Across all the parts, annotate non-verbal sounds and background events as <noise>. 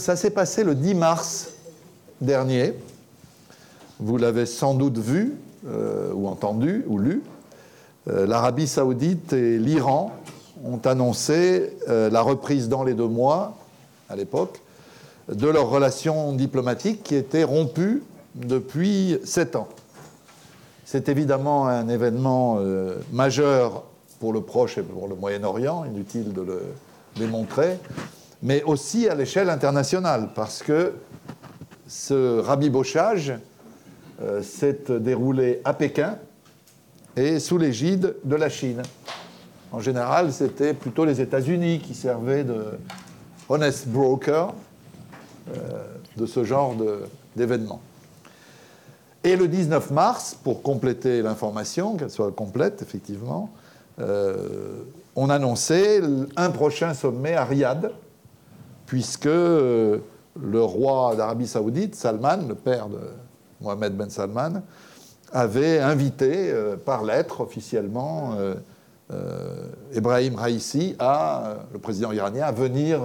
Ça s'est passé le 10 mars dernier. Vous l'avez sans doute vu, euh, ou entendu, ou lu. Euh, L'Arabie saoudite et l'Iran ont annoncé euh, la reprise dans les deux mois, à l'époque, de leurs relations diplomatiques qui étaient rompues depuis sept ans. C'est évidemment un événement majeur pour le Proche et pour le Moyen-Orient, inutile de le démontrer, mais aussi à l'échelle internationale, parce que ce rabibochage s'est déroulé à Pékin et sous l'égide de la Chine. En général, c'était plutôt les États-Unis qui servaient de honest broker euh, de ce genre d'événement. Et le 19 mars, pour compléter l'information, qu'elle soit complète, effectivement, euh, on annonçait un prochain sommet à Riyad, puisque euh, le roi d'Arabie saoudite, Salman, le père de Mohamed Ben Salman, avait invité euh, par lettre officiellement euh, euh, Raisi, le président iranien, à venir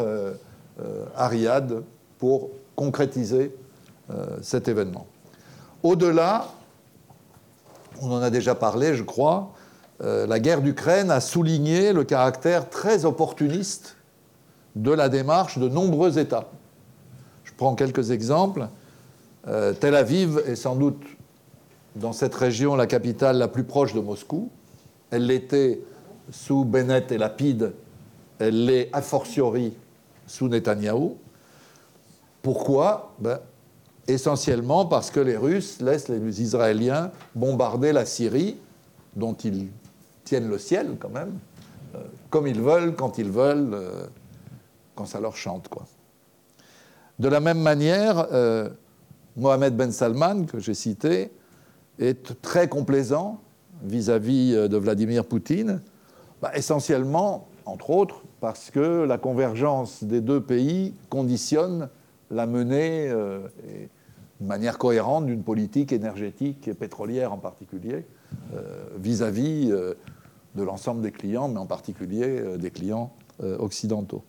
à Riyad pour concrétiser cet événement. Au-delà, on en a déjà parlé, je crois, la guerre d'Ukraine a souligné le caractère très opportuniste de la démarche de nombreux États. Je prends quelques exemples. Tel Aviv est sans doute dans cette région la capitale la plus proche de Moscou. Elle l'était sous Bennett et Lapide, elle l'est a fortiori sous Netanyahou. Pourquoi? Ben, Essentiellement parce que les Russes laissent les Israéliens bombarder la Syrie, dont ils tiennent le ciel quand même, euh, comme ils veulent, quand ils veulent, euh, quand ça leur chante. Quoi. De la même manière, euh, Mohamed Ben Salman, que j'ai cité, est très complaisant vis-à-vis euh, de Vladimir Poutine, bah, essentiellement, entre autres, parce que la convergence des deux pays conditionne la menée euh, de manière cohérente d'une politique énergétique et pétrolière en particulier vis-à-vis de l'ensemble des clients, mais en particulier des clients occidentaux.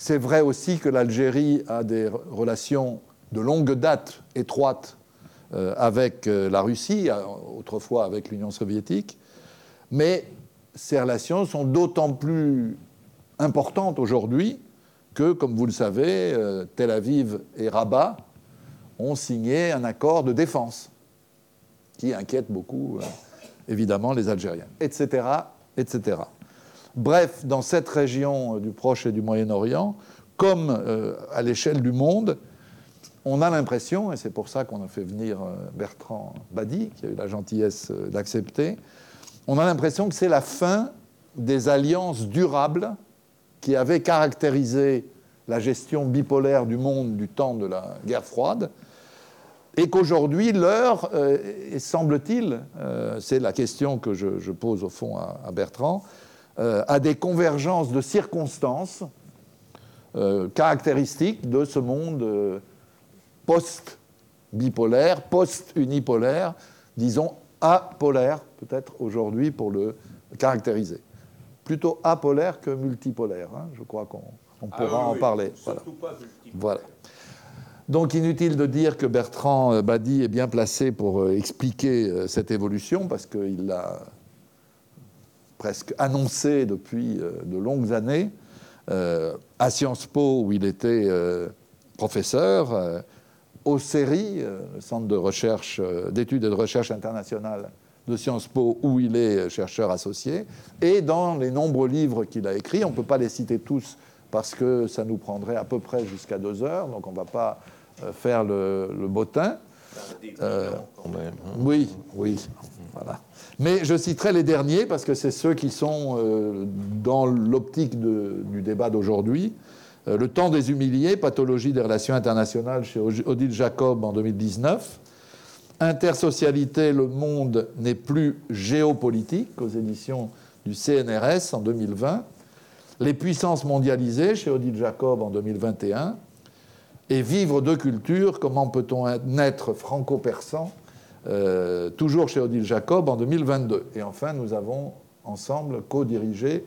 C'est vrai aussi que l'Algérie a des relations de longue date étroites euh, avec euh, la Russie, euh, autrefois avec l'Union soviétique, mais ces relations sont d'autant plus importantes aujourd'hui que, comme vous le savez, Tel Aviv et Rabat ont signé un accord de défense qui inquiète beaucoup, évidemment, les Algériens, etc., etc. Bref, dans cette région du Proche et du Moyen-Orient, comme à l'échelle du monde, on a l'impression, et c'est pour ça qu'on a fait venir euh, Bertrand Badi, qui a eu la gentillesse euh, d'accepter, on a l'impression que c'est la fin des alliances durables qui avaient caractérisé la gestion bipolaire du monde du temps de la guerre froide, et qu'aujourd'hui, l'heure, euh, semble-t-il, c'est la question que je, pose au fond à, Bertrand, à des convergences de circonstances caractéristiques de ce monde post-bipolaire, post-unipolaire, disons apolaire, peut-être aujourd'hui pour le caractériser. Plutôt apolaire que multipolaire, hein. je crois qu'on ah pourra en parler. Voilà. Donc inutile de dire que Bertrand euh, Badi est bien placé pour euh, expliquer euh, cette évolution, parce qu'il l'a presque annoncé depuis de longues années. à Sciences Po, où il était professeur, au CERI, euh, le Centre de recherche, euh, d'études et de recherche internationale de Sciences Po, où il est chercheur associé, et dans les nombreux livres qu'il a écrits. On ne peut pas les citer tous parce que ça nous prendrait à peu près jusqu'à deux heures, donc on ne va pas euh, faire le, le bottin. oui, oui, voilà. Mais je citerai les derniers parce que c'est ceux qui sont dans l'optique du débat d'aujourd'hui. Euh, le temps des humiliés, pathologie des relations internationales chez Odile Jacob en 2019. Intersocialité, le monde n'est plus géopolitique aux éditions du CNRS en 2020. Les puissances mondialisées chez Odile Jacob en 2021. Et vivre de culture, comment peut-on naître franco-persan euh, toujours chez Odile Jacob en 2022. Et enfin, nous avons ensemble co-dirigé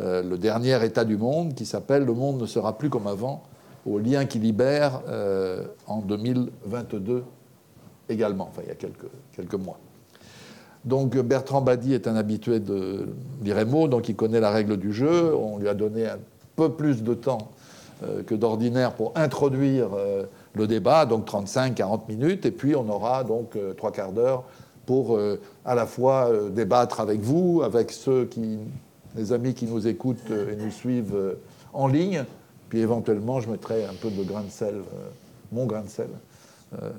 euh, le dernier état du monde qui s'appelle Le monde ne sera plus comme avant au lien qui libère en 2022 également, enfin il y a quelques, quelques mois. Donc Bertrand Badi est un habitué de l'IREMO, donc il connaît la règle du jeu. On lui a donné un peu plus de temps euh, que d'ordinaire pour introduire euh, le débat, donc 35-40 minutes, et puis on aura donc euh, trois quarts d'heure pour à la fois débattre avec vous, avec ceux qui, les amis qui nous écoutent et nous suivent en ligne, puis éventuellement je mettrai un peu de grain de sel, mon grain de sel,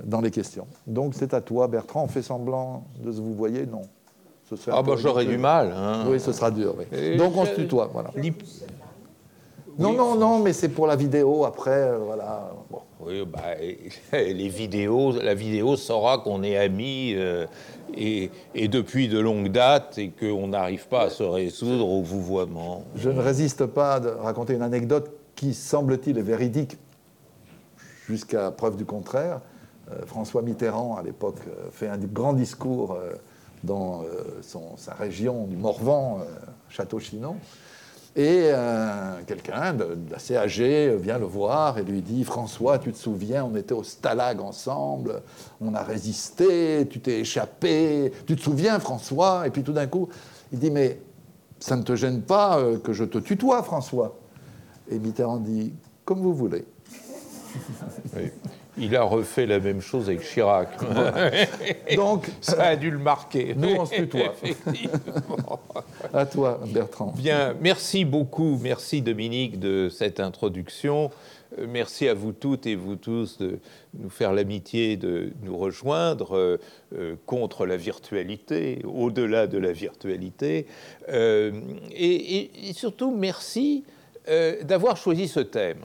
dans les questions. Donc c'est à toi, Bertrand. On fait semblant de se vous voyez? Non. ah, bah j'aurais du mal. Hein. Oui, ce sera dur. Donc on se tutoie. Voilà. Non, non, non, mais c'est pour la vidéo après, euh, voilà. Oui, bah, <laughs> les vidéos, la vidéo saura qu'on est amis euh, et, depuis de longues dates et qu'on n'arrive pas à se résoudre au vouvoiement. Je ne résiste pas à raconter une anecdote qui, semble-t-il, est véridique jusqu'à preuve du contraire. Euh, François Mitterrand, à l'époque, fait un grand discours dans sa région du Morvan, Château-Chinon. Et euh, quelqu'un d'assez âgé vient le voir et lui dit François, tu te souviens, on était au Stalag ensemble, on a résisté, tu t'es échappé, tu te souviens, François? Et puis tout d'un coup, il dit Mais ça ne te gêne pas euh, que je te tutoie, François? Et Mitterrand dit Comme vous voulez. <laughs> Il a refait la même chose avec Chirac. <laughs> Donc, <laughs> ça a dû le marquer. Nous, on se tutoie. à toi, Bertrand. Bien, merci beaucoup, merci Dominique de cette introduction. Euh, merci à vous toutes et vous tous de nous faire l'amitié de nous rejoindre euh, euh, contre la virtualité, au-delà de la virtualité. et, surtout, merci d'avoir choisi ce thème.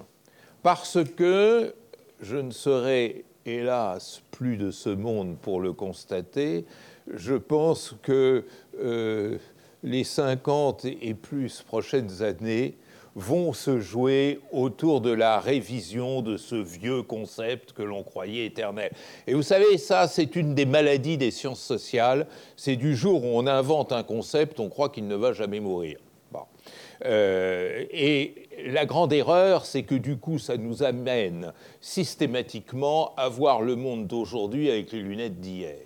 Parce que je ne serai hélas plus de ce monde pour le constater. Je pense que euh, les 50 et plus prochaines années vont se jouer autour de la révision de ce vieux concept que l'on croyait éternel. Et vous savez, ça, c'est une des maladies des sciences sociales. C'est du jour où on invente un concept, on croit qu'il ne va jamais mourir. Euh, et la grande erreur, c'est que du coup, ça nous amène systématiquement à voir le monde d'aujourd'hui avec les lunettes d'hier.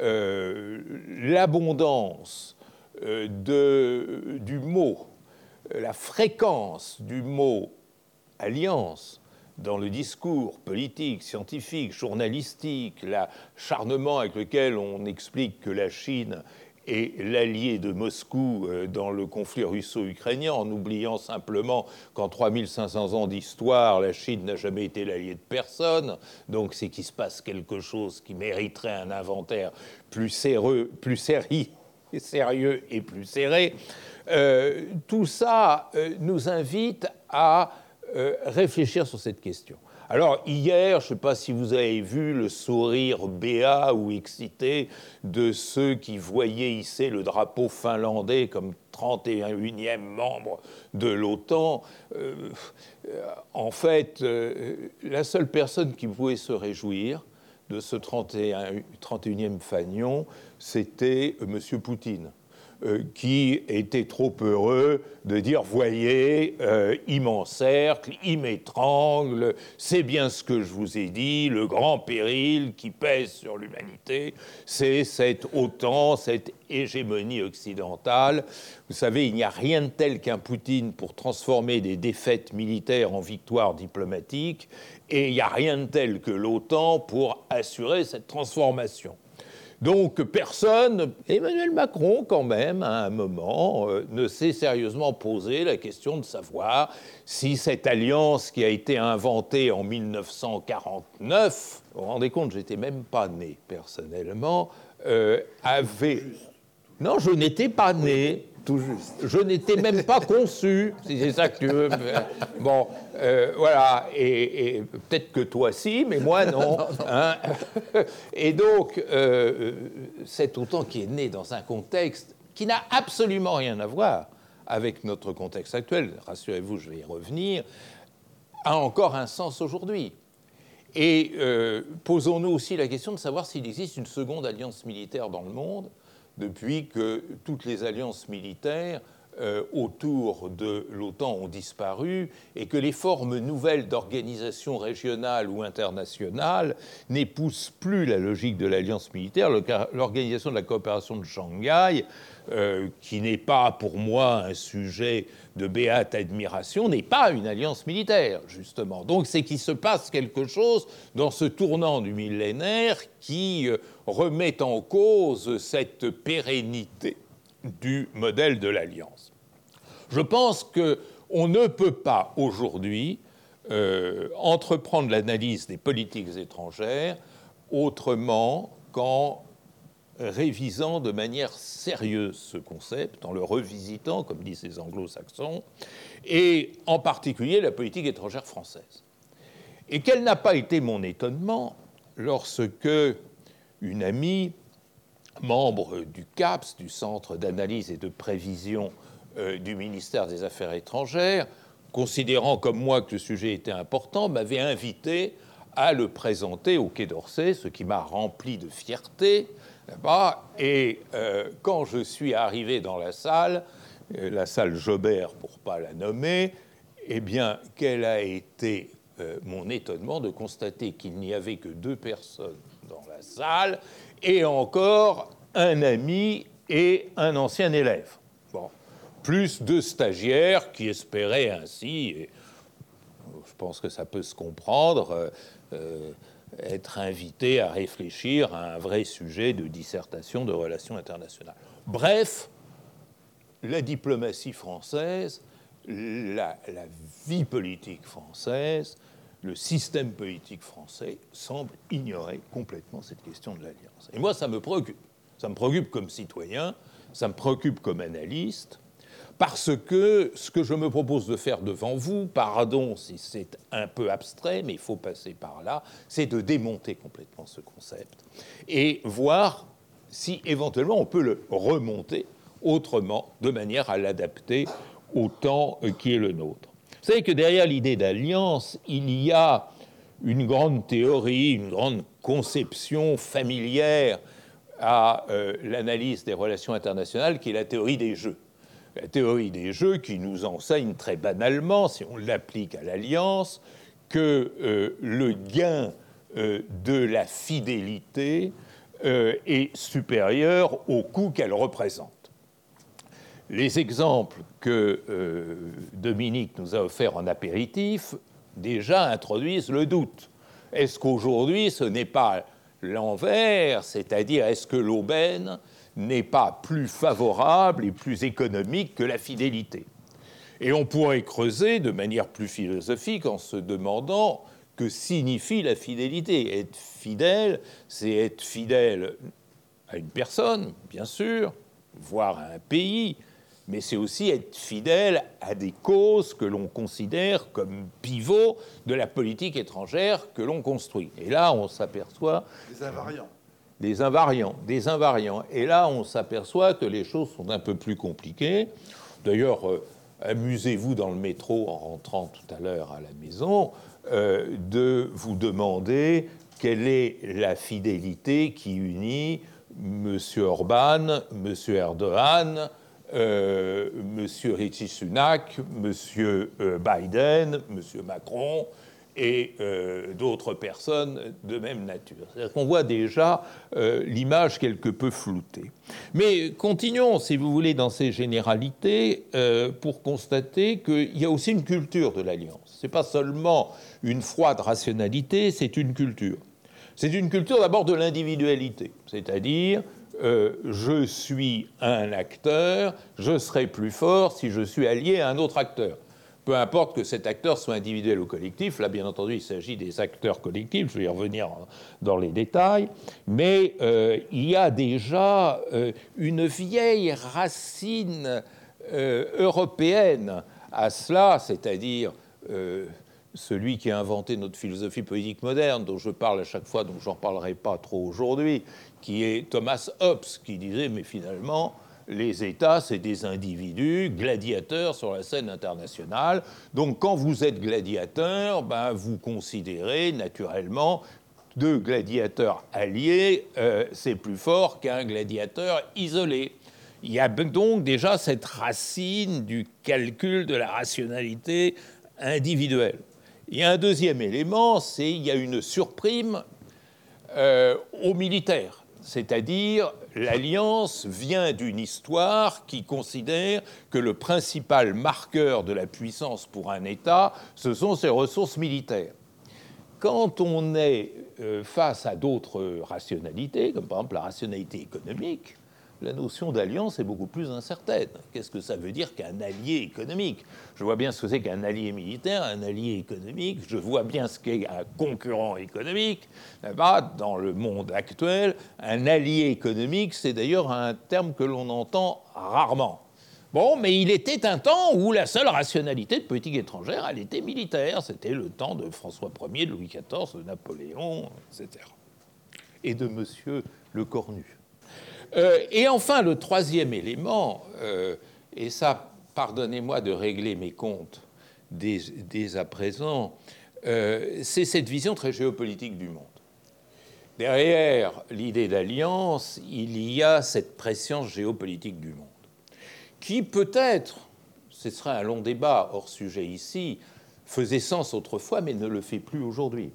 Euh, l'abondance euh, du mot, la fréquence du mot alliance dans le discours politique, scientifique, journalistique, l'acharnement avec lequel on explique que la Chine et l'allié de Moscou euh, dans le conflit russo-ukrainien, en oubliant simplement qu'en 3500 ans d'histoire, la Chine n'a jamais été l'allié de personne. Donc c'est qu'il se passe quelque chose qui mériterait un inventaire plus, sérieux, plus sérieux et plus serré. Euh, tout ça euh, nous invite à réfléchir sur cette question. Alors hier, je ne sais pas si vous avez vu le sourire béat ou excité de ceux qui voyaient hisser le drapeau finlandais comme 31e membre de l'OTAN. Euh, en fait, euh, la seule personne qui pouvait se réjouir de ce 31, 31e fanion, c'était M. Poutine. Euh, qui était trop heureux de dire Voyez, euh, il m'encercle, il m'étrangle, c'est bien ce que je vous ai dit, le grand péril qui pèse sur l'humanité, c'est cette OTAN, cette hégémonie occidentale. Vous savez, il n'y a rien de tel qu'un Poutine pour transformer des défaites militaires en victoires diplomatiques, et il n'y a rien de tel que l'OTAN pour assurer cette transformation. Donc personne, Emmanuel Macron quand même, à un moment, euh, ne s'est sérieusement posé la question de savoir si cette alliance qui a été inventée en 1949, vous vous rendez compte, j'étais même pas né personnellement, euh, avait... Non, je n'étais pas né tout juste. Je n'étais même pas conçu, si c'est ça que tu veux. Bon, euh, voilà, et, peut-être que toi si, mais moi non. <laughs> Hein. et donc, euh, cet autant qui est né dans un contexte qui n'a absolument rien à voir avec notre contexte actuel, rassurez-vous, je vais y revenir, a encore un sens aujourd'hui. Et euh, posons-nous aussi la question de savoir s'il existe une seconde alliance militaire dans le monde depuis que toutes les alliances militaires autour de l'OTAN ont disparu et que les formes nouvelles d'organisation régionale ou internationale n'épousent plus la logique de l'alliance militaire. L'organisation de la coopération de Shanghai, euh, qui n'est pas pour moi un sujet de béate admiration, n'est pas une alliance militaire, justement. Donc c'est qu'il se passe quelque chose dans ce tournant du millénaire qui euh, remet en cause cette pérennité du modèle de l'alliance. Je pense qu'on ne peut pas aujourd'hui euh, entreprendre l'analyse des politiques étrangères autrement qu'en révisant de manière sérieuse ce concept, en le revisitant, comme disent les anglo-saxons, et en particulier la politique étrangère française. Et quel n'a pas été mon étonnement lorsque une amie, membre du CAPS, du Centre d'analyse et de prévision euh, du ministère des Affaires étrangères, considérant comme moi que le sujet était important, m'avait invité à le présenter au Quai d'Orsay, ce qui m'a rempli de fierté. Et euh, quand je suis arrivé dans la salle, euh, la salle Jobert pour pas la nommer, eh bien, quel a été mon étonnement de constater qu'il n'y avait que deux personnes dans la salle et encore un ami et un ancien élève plus de stagiaires qui espéraient ainsi, et je pense que ça peut se comprendre, euh, euh, être invités à réfléchir à un vrai sujet de dissertation de relations internationales. Bref, la diplomatie française, la vie politique française, le système politique français semble ignorer complètement cette question de l'alliance. Et moi, ça me préoccupe. Ça me préoccupe comme citoyen, ça me préoccupe comme analyste, parce que ce que je me propose de faire devant vous, pardon si c'est un peu abstrait, mais il faut passer par là, c'est de démonter complètement ce concept et voir si éventuellement on peut le remonter autrement, de manière à l'adapter au temps qui est le nôtre. Vous savez que derrière l'idée d'alliance, il y a une grande théorie, une grande conception familière à euh, l'analyse des relations internationales, qui est la théorie des jeux la théorie des jeux qui nous enseigne très banalement, si on l'applique à l'alliance, que euh, le gain euh, de la fidélité est supérieur au coût qu'elle représente. Les exemples que Dominique nous a offerts en apéritif déjà introduisent le doute. Est-ce qu'aujourd'hui ce n'est pas l'envers, c'est-à-dire est-ce que l'aubaine n'est pas plus favorable et plus économique que la fidélité? Et on pourrait creuser de manière plus philosophique en se demandant que signifie la fidélité. Être fidèle, c'est être fidèle à une personne, bien sûr, voire à un pays, mais c'est aussi être fidèle à des causes que l'on considère comme pivots de la politique étrangère que l'on construit. Et là, on s'aperçoit... Des invariants des invariants, des invariants. Et là, on s'aperçoit que les choses sont un peu plus compliquées. D'ailleurs, euh, amusez-vous dans le métro en rentrant tout à l'heure à la maison euh, de vous demander quelle est la fidélité qui unit M. Orban, M. Erdogan, euh, M. Sunak, M. Biden, M. Macron, et euh, d'autres personnes de même nature. C'est-à-dire qu'on voit déjà euh, l'image quelque peu floutée. Mais continuons, si vous voulez, dans ces généralités euh, pour constater qu'il y a aussi une culture de l'alliance. Ce n'est pas seulement une froide rationalité, c'est une culture. C'est une culture d'abord de l'individualité, c'est-à-dire je suis un acteur, je serai plus fort si je suis allié à un autre acteur. Peu importe que cet acteur soit individuel ou collectif, là bien entendu il s'agit des acteurs collectifs, je vais y revenir dans les détails, mais euh, il y a déjà euh, une vieille racine euh, européenne à cela, c'est-à-dire celui qui a inventé notre philosophie politique moderne, dont je parle à chaque fois, dont j'en parlerai pas trop aujourd'hui, qui est Thomas Hobbes, qui disait, mais finalement, les États, c'est des individus gladiateurs sur la scène internationale. Donc quand vous êtes gladiateur, ben, vous considérez naturellement deux gladiateurs alliés, euh, c'est plus fort qu'un gladiateur isolé. Il y a donc déjà cette racine du calcul de la rationalité individuelle. Il y a un deuxième élément, c'est qu'il y a une surprime euh, aux militaires. C'est-à-dire, l'alliance vient d'une histoire qui considère que le principal marqueur de la puissance pour un État, ce sont ses ressources militaires. Quand on est euh, face à d'autres rationalités, comme par exemple la rationalité économique, la notion d'alliance est beaucoup plus incertaine. Qu'est-ce que ça veut dire qu'un allié économique? Je vois bien ce que c'est qu'un allié militaire, un allié économique, je vois bien ce qu'est un concurrent économique. Là-bas, dans le monde actuel, un allié économique, c'est d'ailleurs un terme que l'on entend rarement. Bon, mais il était un temps où la seule rationalité de politique étrangère, elle était militaire. C'était le temps de François Ier, de Louis XIV, de Napoléon, etc. Et de Monsieur Le Cornu. Euh, et enfin, le troisième élément, euh, et ça, pardonnez-moi de régler mes comptes dès, à présent, euh, c'est cette vision très géopolitique du monde. Derrière l'idée d'alliance, il y a cette préscience géopolitique du monde, qui peut-être, ce serait un long débat hors sujet ici, faisait sens autrefois, mais ne le fait plus aujourd'hui.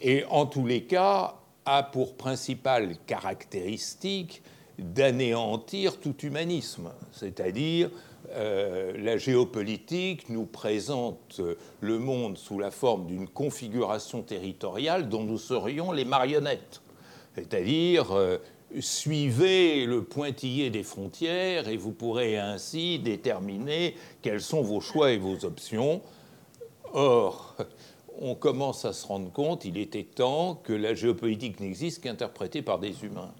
Et en tous les cas, a pour principale caractéristique d'anéantir tout humanisme, c'est-à-dire euh, la géopolitique nous présente le monde sous la forme d'une configuration territoriale dont nous serions les marionnettes, c'est-à-dire euh, suivez le pointillé des frontières et vous pourrez ainsi déterminer quels sont vos choix et vos options. Or, on commence à se rendre compte, il était temps que la géopolitique n'existe qu'interprétée par des humains.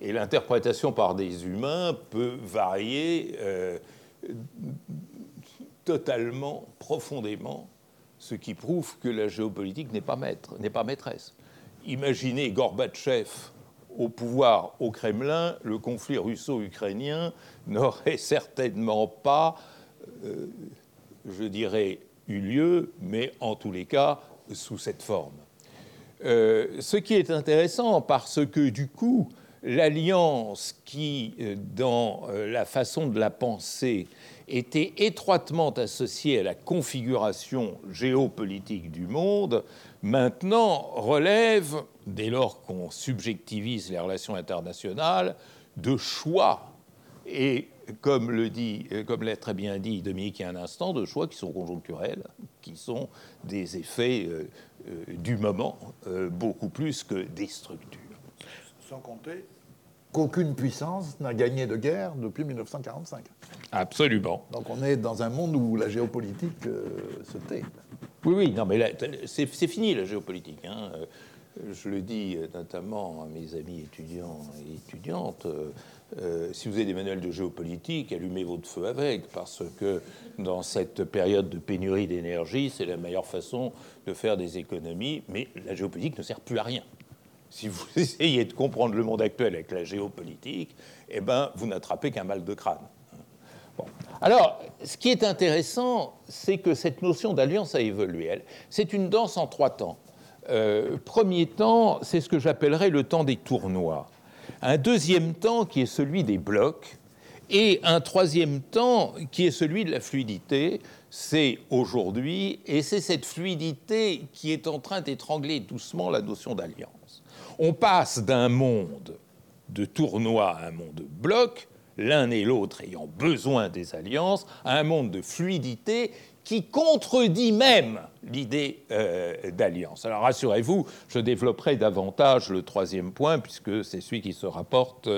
Et l'interprétation par des humains peut varier euh, totalement, profondément, ce qui prouve que la géopolitique n'est pas maître, n'est pas maîtresse. Imaginez Gorbatchev au pouvoir au Kremlin, le conflit russo-ukrainien n'aurait certainement pas, euh, je dirais, eu lieu, mais en tous les cas sous cette forme. Euh, ce qui est intéressant parce que du coup, l'alliance qui, euh, dans euh, la façon de la penser, était étroitement associée à la configuration géopolitique du monde, maintenant relève, dès lors qu'on subjectivise les relations internationales, de choix. Et comme le dit, euh, comme l'a très bien dit Dominique il y a un instant, de choix qui sont conjoncturels, qui sont des effets euh, euh, du moment, beaucoup plus que des structures. Sans compter qu'aucune puissance n'a gagné de guerre depuis 1945. Absolument. Donc on est dans un monde où la géopolitique se tait. Oui, oui, non, mais c'est fini la géopolitique. Hein. Je le dis notamment à mes amis étudiants et étudiantes. Euh, si vous avez des manuels de géopolitique, allumez votre feu avec, parce que dans cette période de pénurie d'énergie, c'est la meilleure façon de faire des économies, mais la géopolitique ne sert plus à rien. Si vous <laughs> essayez de comprendre le monde actuel avec la géopolitique, eh ben, vous n'attrapez qu'un mal de crâne. Alors, ce qui est intéressant, c'est que cette notion d'alliance a évolué. C'est une danse en trois temps. Euh, premier temps, c'est ce que j'appellerais le temps des tournois un deuxième temps qui est celui des blocs, et un troisième temps qui est celui de la fluidité. C'est aujourd'hui, et c'est cette fluidité qui est en train d'étrangler doucement la notion d'alliance. On passe d'un monde de tournoi à un monde de blocs, l'un et l'autre ayant besoin des alliances, à un monde de fluidité qui contredit même l'idée euh, d'alliance. Alors rassurez-vous, je développerai davantage le troisième point, puisque c'est celui qui se rapporte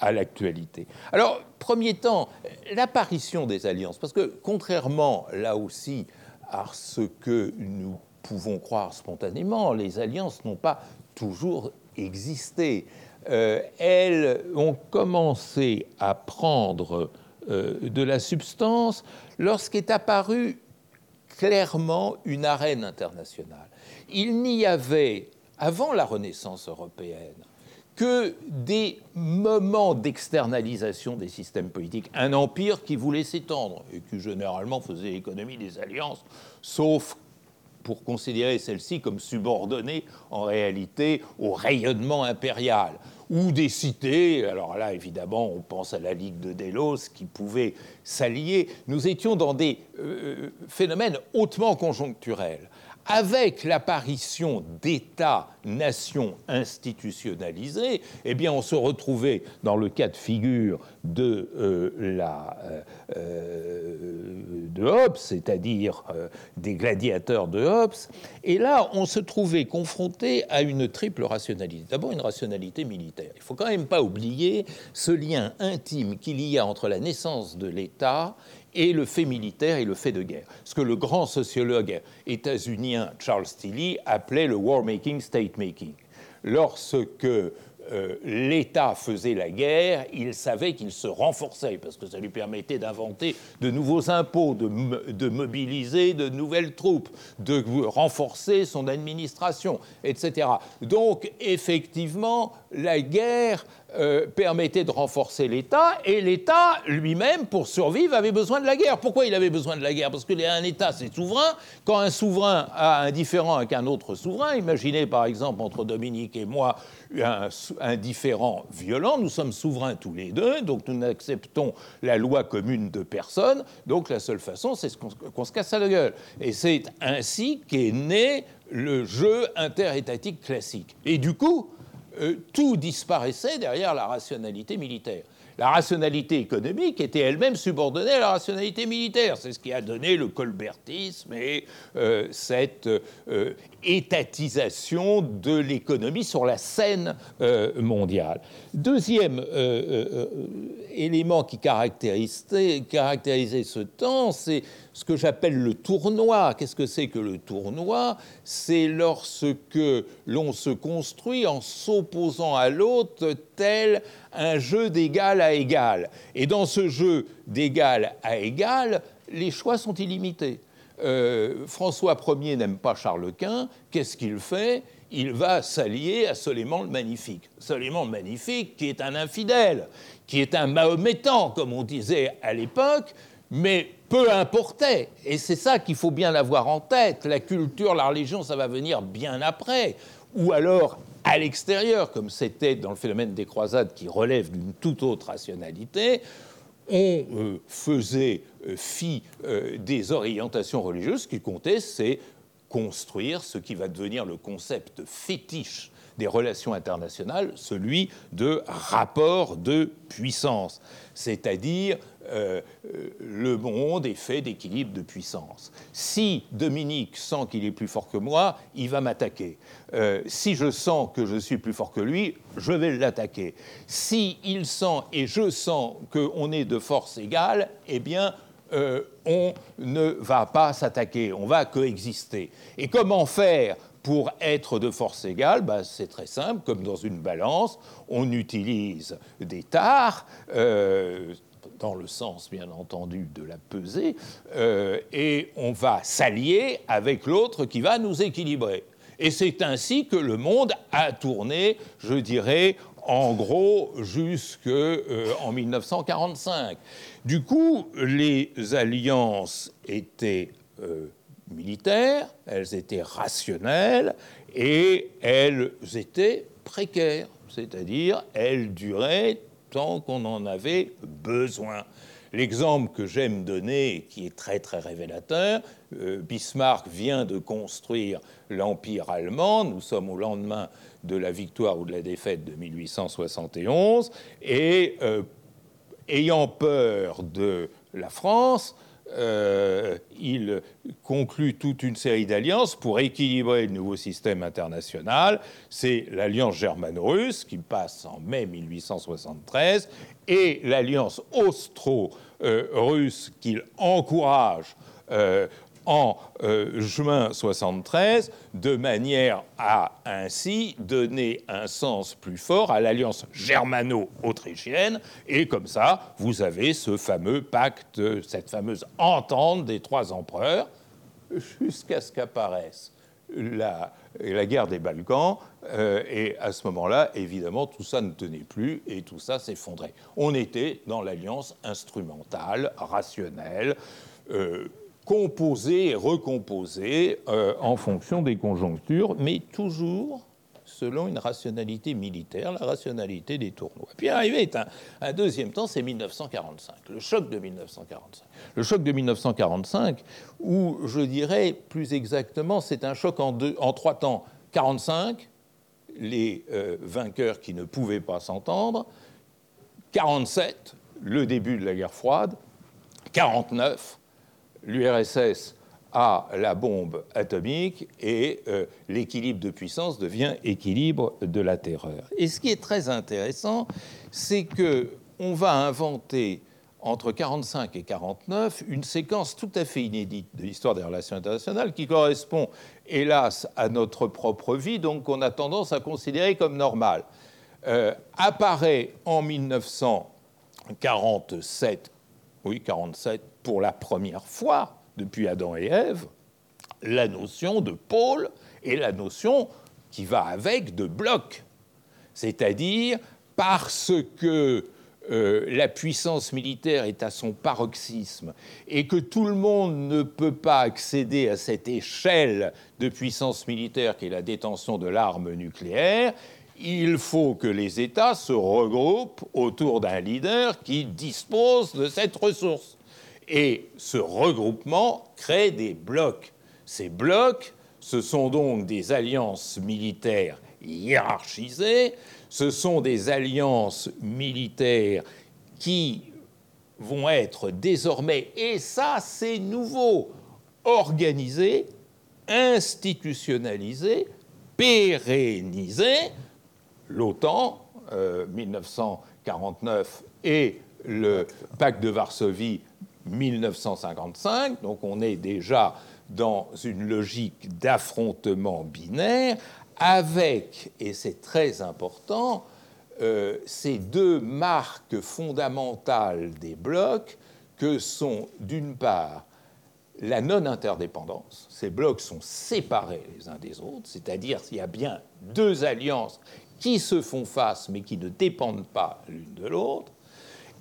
à l'actualité. Alors, premier temps, l'apparition des alliances, parce que contrairement là aussi à ce que nous pouvons croire spontanément, les alliances n'ont pas toujours existé. Euh, elles ont commencé à prendre euh, de la substance lorsqu'est apparue clairement une arène internationale. Il n'y avait, avant la Renaissance européenne, que des moments d'externalisation des systèmes politiques. Un empire qui voulait s'étendre et qui généralement faisait l'économie des alliances, sauf pour considérer celle-ci comme subordonnée en réalité au rayonnement impérial, ou des cités. Alors là, évidemment, on pense à la Ligue de Délos qui pouvait s'allier. Nous étions dans des euh, phénomènes hautement conjoncturels avec l'apparition d'États-nations institutionnalisés, eh bien, on se retrouvait dans le cas de figure de, euh, la, euh, euh, de Hobbes, c'est-à-dire des gladiateurs de Hobbes. Et là, on se trouvait confronté à une triple rationalité. D'abord, une rationalité militaire. Il ne faut quand même pas oublier ce lien intime qu'il y a entre la naissance de l'État et le fait militaire et le fait de guerre. Ce que le grand sociologue états-unien Charles Tilly appelait le war-making, state-making. Lorsque euh, l'État faisait la guerre, il savait qu'il se renforçait, parce que ça lui permettait d'inventer de nouveaux impôts, de, mobiliser de nouvelles troupes, de renforcer son administration, etc. Donc, effectivement, la guerre euh, permettait de renforcer l'État, et l'État lui-même, pour survivre, avait besoin de la guerre. Pourquoi il avait besoin de la guerre? Parce qu'un État, c'est souverain. Quand un souverain a un différent avec un autre souverain, imaginez par exemple entre Dominique et moi un, un différent violent, nous sommes souverains tous les deux, donc nous n'acceptons la loi commune de personne, donc la seule façon, c'est qu'on se casse la gueule. Et c'est ainsi qu'est né le jeu interétatique classique. Et du coup, euh, tout disparaissait derrière la rationalité militaire. La rationalité économique était elle-même subordonnée à la rationalité militaire. C'est ce qui a donné le colbertisme et euh, cette euh, étatisation de l'économie sur la scène mondiale. Deuxième élément qui caractérisait, caractérisait ce temps, c'est ce que j'appelle le tournoi. Qu'est-ce que c'est que le tournoi? C'est lorsque l'on se construit en s'opposant à l'autre tel un jeu d'égal à égal. Et dans ce jeu d'égal à égal, les choix sont illimités. Euh, François Ier n'aime pas Charles Quint. Qu'est-ce qu'il fait? Il va s'allier à Soléman le Magnifique. Soléman le Magnifique, qui est un infidèle, qui est un mahométan, comme on disait à l'époque, mais peu importait. Et c'est ça qu'il faut bien avoir en tête. La culture, la religion, ça va venir bien après. Ou alors à l'extérieur, comme c'était dans le phénomène des croisades qui relève d'une toute autre rationalité, on euh, faisait euh, fi euh, des orientations religieuses. Ce qui comptait, c'est construire ce qui va devenir le concept fétiche des relations internationales, celui de rapport de puissance, c'est-à-dire euh, le monde est fait d'équilibre de puissance. Si Dominique sent qu'il est plus fort que moi, il va m'attaquer. Si je sens que je suis plus fort que lui, je vais l'attaquer. Si il sent et je sens qu'on est de force égale, eh bien, on ne va pas s'attaquer, on va coexister. Et comment faire pour être de force égale, bah, c'est très simple, comme dans une balance, on utilise des tares, dans le sens, bien entendu, de la pesée, euh, et on va s'allier avec l'autre qui va nous équilibrer. Et c'est ainsi que le monde a tourné, je dirais, en gros, jusqu'en euh, 1945. Du coup, les alliances étaient euh, militaires, elles étaient rationnelles et elles étaient précaires, c'est-à-dire elles duraient tant qu'on en avait besoin. L'exemple que j'aime donner, qui est très très révélateur, euh, Bismarck vient de construire l'Empire allemand, nous sommes au lendemain de la victoire ou de la défaite de 1871, et ayant peur de la France, euh, il conclut toute une série d'alliances pour équilibrer le nouveau système international. C'est l'alliance germano-russe qui passe en mai 1873 et l'alliance austro-russe qu'il encourage euh, en euh, juin 73, de manière à ainsi donner un sens plus fort à l'alliance germano-autrichienne. Et comme ça, vous avez ce fameux pacte, cette fameuse entente des trois empereurs, jusqu'à ce qu'apparaisse la, guerre des Balkans. Euh, et à ce moment-là, évidemment, tout ça ne tenait plus et tout ça s'effondrait. On était dans l'alliance instrumentale, rationnelle. Euh, composé et recomposé euh, en fonction des conjonctures, mais toujours selon une rationalité militaire, la rationalité des tournois. Puis arrivé un, un deuxième temps, c'est 1945, le choc de 1945. Le choc de 1945, où je dirais plus exactement, c'est un choc en trois temps. 45, les euh, vainqueurs qui ne pouvaient pas s'entendre. 47, le début de la guerre froide. 49, l'URSS a la bombe atomique et euh, l'équilibre de puissance devient équilibre de la terreur. Et ce qui est très intéressant, c'est que on va inventer entre 45 et 49 une séquence tout à fait inédite de l'histoire des relations internationales qui correspond, hélas, à notre propre vie, donc qu'on a tendance à considérer comme normale. Euh, apparaît en 1947, oui 47, pour la première fois depuis Adam et Ève, la notion de pôle et la notion qui va avec de bloc. C'est-à-dire parce que euh, la puissance militaire est à son paroxysme et que tout le monde ne peut pas accéder à cette échelle de puissance militaire qui est la détention de l'arme nucléaire, il faut que les États se regroupent autour d'un leader qui dispose de cette ressource. Et ce regroupement crée des blocs. Ces blocs, ce sont donc des alliances militaires hiérarchisées, ce sont des alliances militaires qui vont être désormais, et ça c'est nouveau, organisées, institutionnalisées, pérennisées. L'OTAN, 1949, euh, et le pacte de Varsovie 1955, donc on est déjà dans une logique d'affrontement binaire, avec, et c'est très important, euh, ces deux marques fondamentales des blocs que sont d'une part la non-interdépendance, ces blocs sont séparés les uns des autres, c'est-à-dire qu'il y a bien deux alliances qui se font face mais qui ne dépendent pas l'une de l'autre,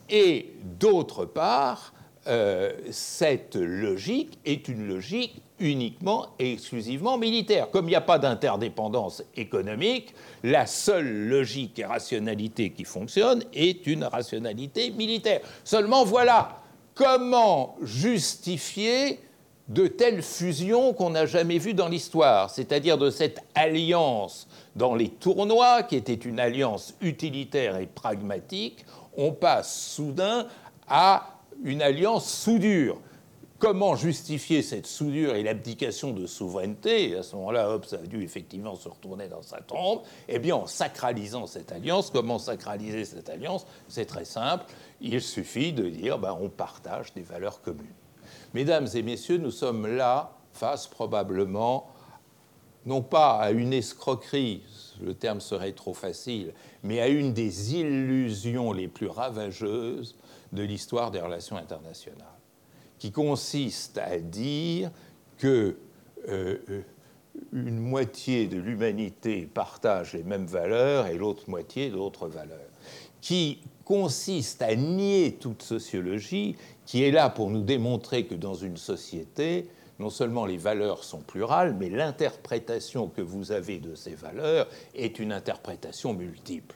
et d'autre part, euh, cette logique est une logique uniquement et exclusivement militaire. Comme il n'y a pas d'interdépendance économique, la seule logique et rationalité qui fonctionne est une rationalité militaire. Seulement voilà, comment justifier de telles fusions qu'on n'a jamais vues dans l'histoire, c'est-à-dire de cette alliance dans les tournois, qui était une alliance utilitaire et pragmatique, on passe soudain à une alliance soudure. Comment justifier cette soudure et l'abdication de souveraineté? À ce moment-là, Hobbes a dû effectivement se retourner dans sa tombe. Eh bien, en sacralisant cette alliance, comment sacraliser cette alliance? C'est très simple. Il suffit de dire ben, on partage des valeurs communes. Mesdames et messieurs, nous sommes là face probablement, non pas à une escroquerie, le terme serait trop facile, mais à une des illusions les plus ravageuses de l'histoire des relations internationales, qui consiste à dire que euh, euh, une moitié de l'humanité partage les mêmes valeurs et l'autre moitié d'autres valeurs, qui consiste à nier toute sociologie, qui est là pour nous démontrer que dans une société, non seulement les valeurs sont plurales, mais l'interprétation que vous avez de ces valeurs est une interprétation multiple.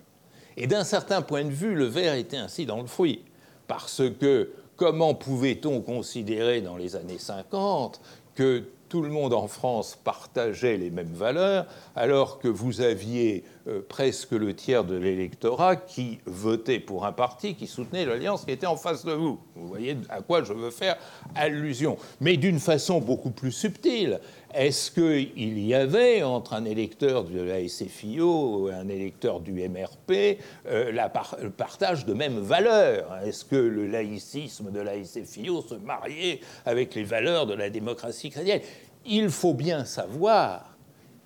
Et d'un certain point de vue, le verre était ainsi dans le fruit parce que comment pouvait-on considérer dans les années 50 que tout le monde en France partageait les mêmes valeurs, alors que vous aviez euh, presque le tiers de l'électorat qui votait pour un parti qui soutenait l'alliance qui était en face de vous? Vous voyez à quoi je veux faire allusion. Mais d'une façon beaucoup plus subtile. Est-ce qu'il y avait entre un électeur de la SFIO et un électeur du MRP euh, le partage de mêmes valeurs Est-ce que le laïcisme de la SFIO se mariait avec les valeurs de la démocratie chrétienne? Il faut bien savoir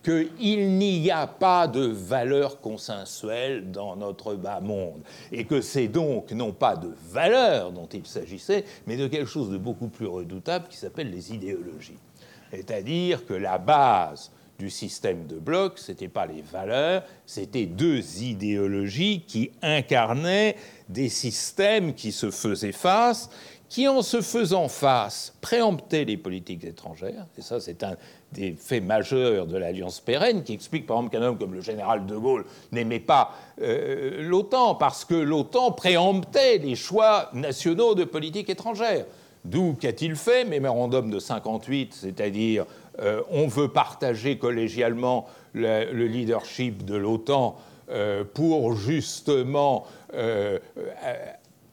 qu'il n'y a pas de valeur consensuelle dans notre bas monde, et que c'est donc non pas de valeur dont il s'agissait, mais de quelque chose de beaucoup plus redoutable qui s'appelle les idéologies. C'est-à-dire que la base du système de blocs, ce n'était pas les valeurs, c'était deux idéologies qui incarnaient des systèmes qui se faisaient face, qui, en se faisant face, préemptait les politiques étrangères. Et ça, c'est un des faits majeurs de l'alliance pérenne, qui explique par exemple qu'un homme comme le général de Gaulle n'aimait pas euh, l'OTAN, parce que l'OTAN préemptait les choix nationaux de politique étrangère. D'où qu'a-t-il fait Mémorandum de 58, c'est-à-dire euh, on veut partager collégialement le, leadership de l'OTAN euh, pour justement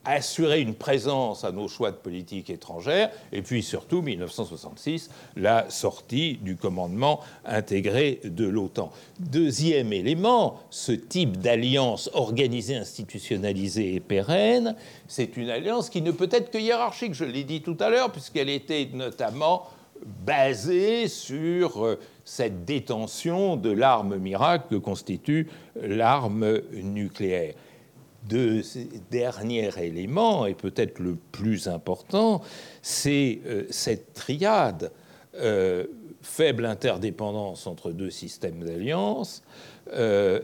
assurer une présence à nos choix de politique étrangère, et puis surtout 1966, la sortie du commandement intégré de l'OTAN. Deuxième élément, ce type d'alliance organisée, institutionnalisée et pérenne, c'est une alliance qui ne peut être que hiérarchique, je l'ai dit tout à l'heure, puisqu'elle était notamment basée sur euh, cette détention de l'arme miracle que constitue l'arme nucléaire de ces derniers éléments, et peut-être le plus important, c'est euh, cette triade euh, faible interdépendance entre deux systèmes d'alliance, euh,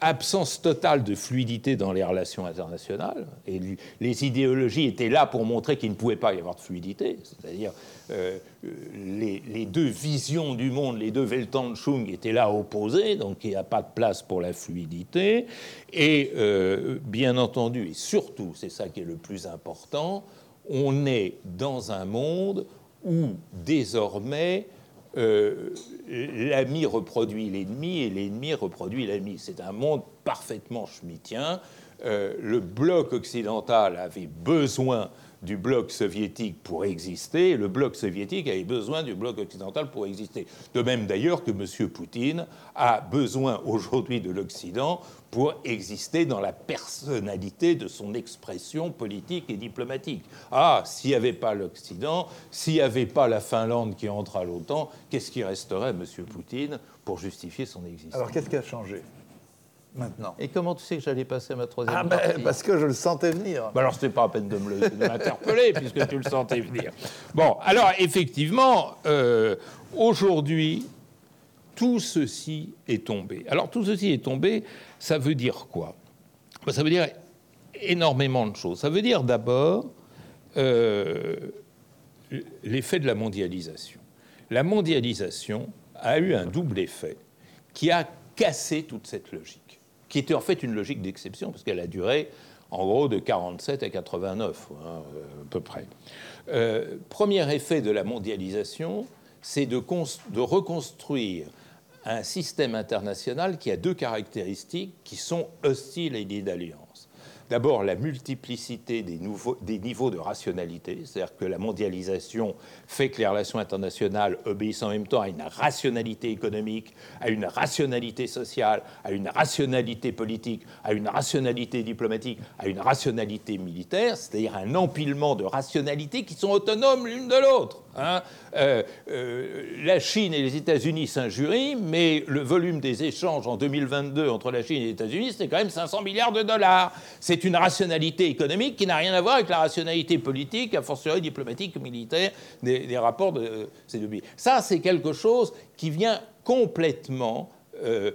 absence totale de fluidité dans les relations internationales, et les idéologies étaient là pour montrer qu'il ne pouvait pas y avoir de fluidité, c'est-à-dire les, deux visions du monde, les deux Weltanschauung étaient là opposées, donc il n'y a pas de place pour la fluidité, et euh, bien entendu, et surtout, c'est ça qui est le plus important, on est dans un monde où désormais euh, l'ami reproduit l'ennemi et l'ennemi reproduit l'ami. C'est un monde parfaitement schmittien. Euh, le bloc occidental avait besoin du bloc soviétique pour exister, le bloc soviétique avait besoin du bloc occidental pour exister. De même d'ailleurs que M. Poutine a besoin aujourd'hui de l'Occident pour exister dans la personnalité de son expression politique et diplomatique. Ah, s'il n'y avait pas l'Occident, s'il n'y avait pas la Finlande qui entre à l'OTAN, qu'est-ce qui resterait, M. Poutine, pour justifier son existence? Alors qu'est-ce qui a changé? Maintenant. Et comment tu sais que j'allais passer à ma troisième ah ben, Parce que je le sentais venir. Ben alors, ce pas à peine de m'interpeller, <laughs> puisque tu le sentais venir. Bon, alors, effectivement, euh, aujourd'hui, tout ceci est tombé. Alors, tout ceci est tombé, ça veut dire quoi? Ben, Ça veut dire énormément de choses. Ça veut dire d'abord euh, l'effet de la mondialisation. La mondialisation a eu un double effet qui a cassé toute cette logique qui était en fait une logique d'exception, parce qu'elle a duré en gros de 47 à 89, hein, euh, à peu près. Euh, premier effet de la mondialisation, c'est de, de, reconstruire un système international qui a deux caractéristiques qui sont hostiles à l'idée d'alliance. D'abord, la multiplicité des, niveaux de rationalité, c'est-à-dire que la mondialisation fait que les relations internationales obéissent en même temps à une rationalité économique, à une rationalité sociale, à une rationalité politique, à une rationalité diplomatique, à une rationalité militaire, c'est-à-dire un empilement de rationalités qui sont autonomes l'une de l'autre. Hein. Euh, euh, la Chine et les États-Unis s'injurient, mais le volume des échanges en 2022 entre la Chine et les États-Unis, c'est quand même 500 milliards de dollars. C'est une rationalité économique qui n'a rien à voir avec la rationalité politique, a fortiori diplomatique, militaire, des, rapports de ces deux pays. Ça, c'est quelque chose qui vient complètement euh,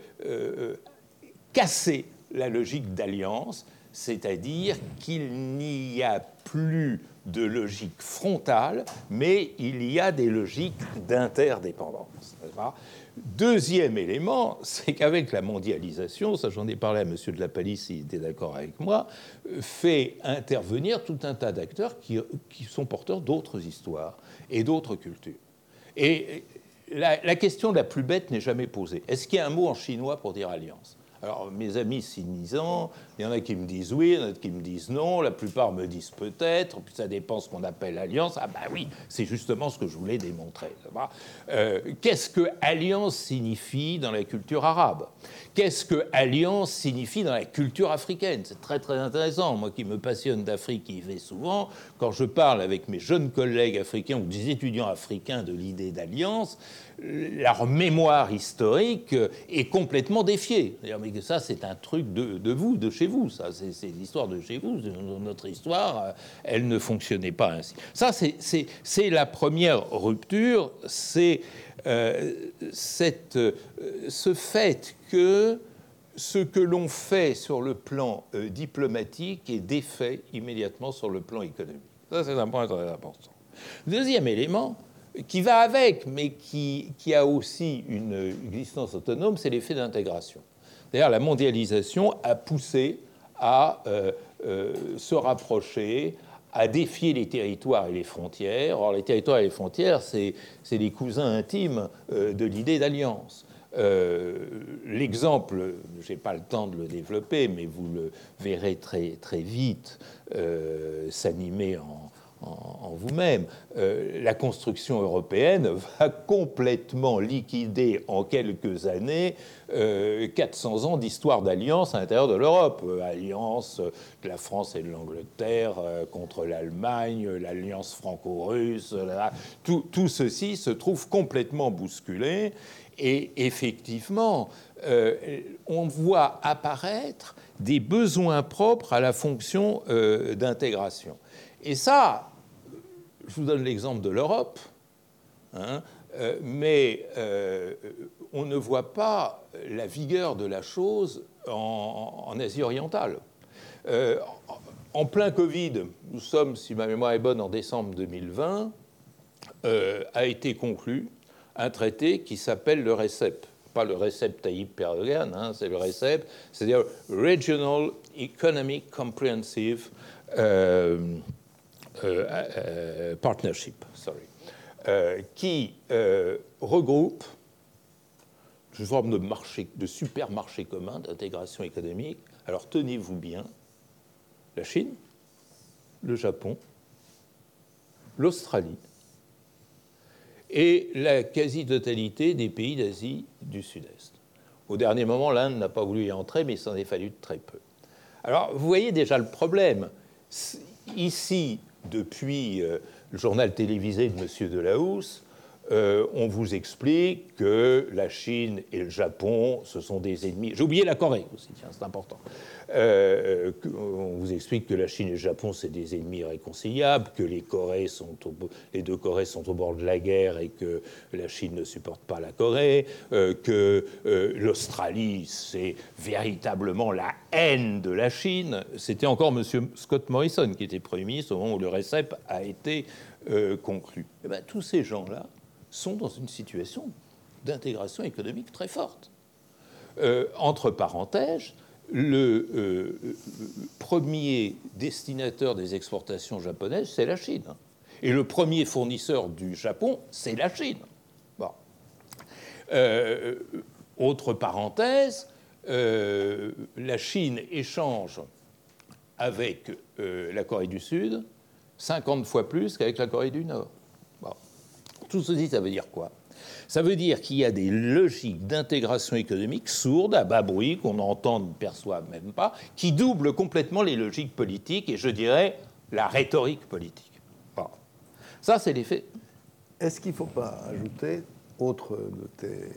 casser la logique d'alliance, c'est-à-dire qu'il n'y a plus de logique frontale, mais il y a des logiques d'interdépendance. Deuxième élément, c'est qu'avec la mondialisation, ça j'en ai parlé à M. de la Palisse, il était d'accord avec moi, fait intervenir tout un tas d'acteurs qui, sont porteurs d'autres histoires et d'autres cultures. Et la, la question la plus bête n'est jamais posée. Est-ce qu'il y a un mot en chinois pour dire alliance? Alors, mes amis cynisants, il y en a qui me disent oui, il y en a qui me disent non, la plupart me disent peut-être, puis ça dépend ce qu'on appelle alliance. Ah ben oui, c'est justement ce que je voulais démontrer. Euh, Qu'est-ce que alliance signifie dans la culture arabe? Qu'est-ce que alliance signifie dans la culture africaine? C'est très très intéressant. Moi qui me passionne d'Afrique, qui y vais souvent, quand je parle avec mes jeunes collègues africains ou des étudiants africains de l'idée d'alliance, leur mémoire historique est complètement défiée. Mais ça, c'est un truc de, vous, de chez vous. Ça, c'est l'histoire de chez vous. Notre histoire, elle ne fonctionnait pas ainsi. Ça, c'est la première rupture. C'est euh, euh, ce fait que ce que l'on fait sur le plan euh, diplomatique est défait immédiatement sur le plan économique. Ça, c'est un point très important. Deuxième élément, qui va avec, mais qui a aussi une existence autonome, c'est l'effet d'intégration. D'ailleurs, la mondialisation a poussé à euh, euh, se rapprocher, à défier les territoires et les frontières. Or, les territoires et les frontières, c'est les cousins intimes euh, de l'idée d'alliance. L'exemple, je n'ai pas le temps de le développer, mais vous le verrez très, très vite s'animer en, en, vous-même. Euh, la construction européenne va complètement liquider en quelques années 400 euh, ans d'histoire d'alliance à l'intérieur de l'Europe. Euh, alliance de la France et de l'Angleterre contre l'Allemagne, l'alliance franco-russe, tout, tout, ceci se trouve complètement bousculé. Et effectivement, on voit apparaître des besoins propres à la fonction d'intégration. Et ça, je vous donne l'exemple de l'Europe, hein, euh, mais euh, on ne voit pas la vigueur de la chose en, Asie orientale. Euh, en plein Covid, nous sommes, si ma mémoire est bonne, en décembre 2020, a été conclu un traité qui s'appelle le RECEP. Pas le RECEP Tayyip Erdogan, hein, c'est le RECEP, c'est-à-dire Regional Economic Comprehensive partnership, sorry, euh, qui regroupe une forme de marché, de supermarché commun d'intégration économique. Alors tenez-vous bien, la Chine, le Japon, l'Australie et la quasi-totalité des pays d'Asie du Sud-Est. Au dernier moment, l'Inde n'a pas voulu y entrer, mais il s'en est fallu très peu. Alors, vous voyez déjà le problème. Ici, depuis euh, le journal télévisé de M. Delahousse, euh, on vous explique que la Chine et le Japon, ce sont des ennemis. J'ai oublié la Corée aussi, c'est important. Euh, on vous explique que la Chine et le Japon, c'est des ennemis irréconciliables, que les, Corées sont les deux Corées sont au bord de la guerre et que la Chine ne supporte pas la Corée, que l'Australie, c'est véritablement la haine de la Chine. C'était encore M. Scott Morrison qui était Premier ministre au moment où le RECEP a été conclu. Et eh bien, tous ces gens-là, sont dans une situation d'intégration économique très forte. Euh, entre parenthèses, le euh, premier destinateur des exportations japonaises, c'est la Chine. Et le premier fournisseur du Japon, c'est la Chine. Bon. Euh, autre parenthèse, la Chine échange avec la Corée du Sud 50 fois plus qu'avec la Corée du Nord. Tout ceci, ça veut dire quoi? Ça veut dire qu'il y a des logiques d'intégration économique sourdes, à bas bruit, qu'on entend, ne perçoit même pas, qui doublent complètement les logiques politiques et je dirais la rhétorique politique. Ça, c'est l'effet. Est-ce qu'il ne faut pas ajouter, autre de tes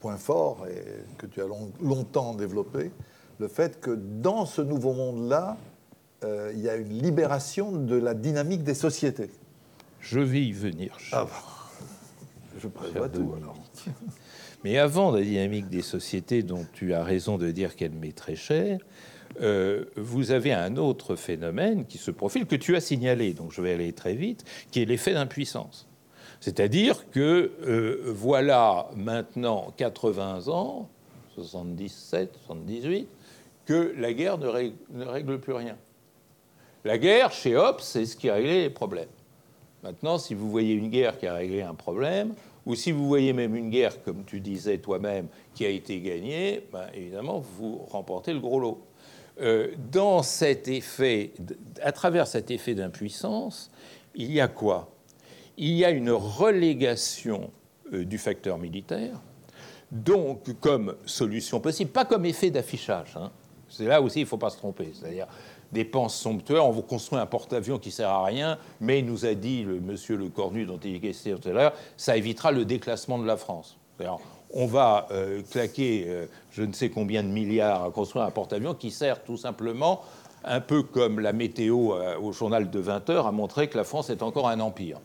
points forts et que tu as longtemps développé, le fait que dans ce nouveau monde-là, euh, il y a une libération de la dynamique des sociétés? Je vais y venir. Ah, je prévois tout alors. <laughs> Mais avant la dynamique des sociétés, dont tu as raison de dire qu'elle m'est très chère, euh, vous avez un autre phénomène qui se profile, que tu as signalé, donc je vais aller très vite, qui est l'effet d'impuissance. C'est-à-dire que euh, voilà maintenant 80 ans, 77, 78, que la guerre ne règle, ne règle plus rien. La guerre, chez Hobbes, c'est ce qui a réglé les problèmes. Maintenant, si vous voyez une guerre qui a réglé un problème, ou si vous voyez même une guerre, comme tu disais toi-même, qui a été gagnée, ben, évidemment, vous remportez le gros lot. Euh, dans cet effet, à travers cet effet d'impuissance, il y a quoi? Il y a une relégation euh, du facteur militaire, donc comme solution possible, pas comme effet d'affichage. Hein. C'est là aussi, il ne faut pas se tromper. C'est-à-dire, dépenses somptueuses. On vous construit un porte-avions qui sert à rien, mais il nous a dit le monsieur Le Cornu, dont il est question tout à l'heure, ça évitera le déclassement de la France. On va euh, claquer euh, je ne sais combien de milliards à construire un porte-avions qui sert tout simplement, un peu comme la météo euh, au journal de 20 heures, à montrer que la France est encore un empire.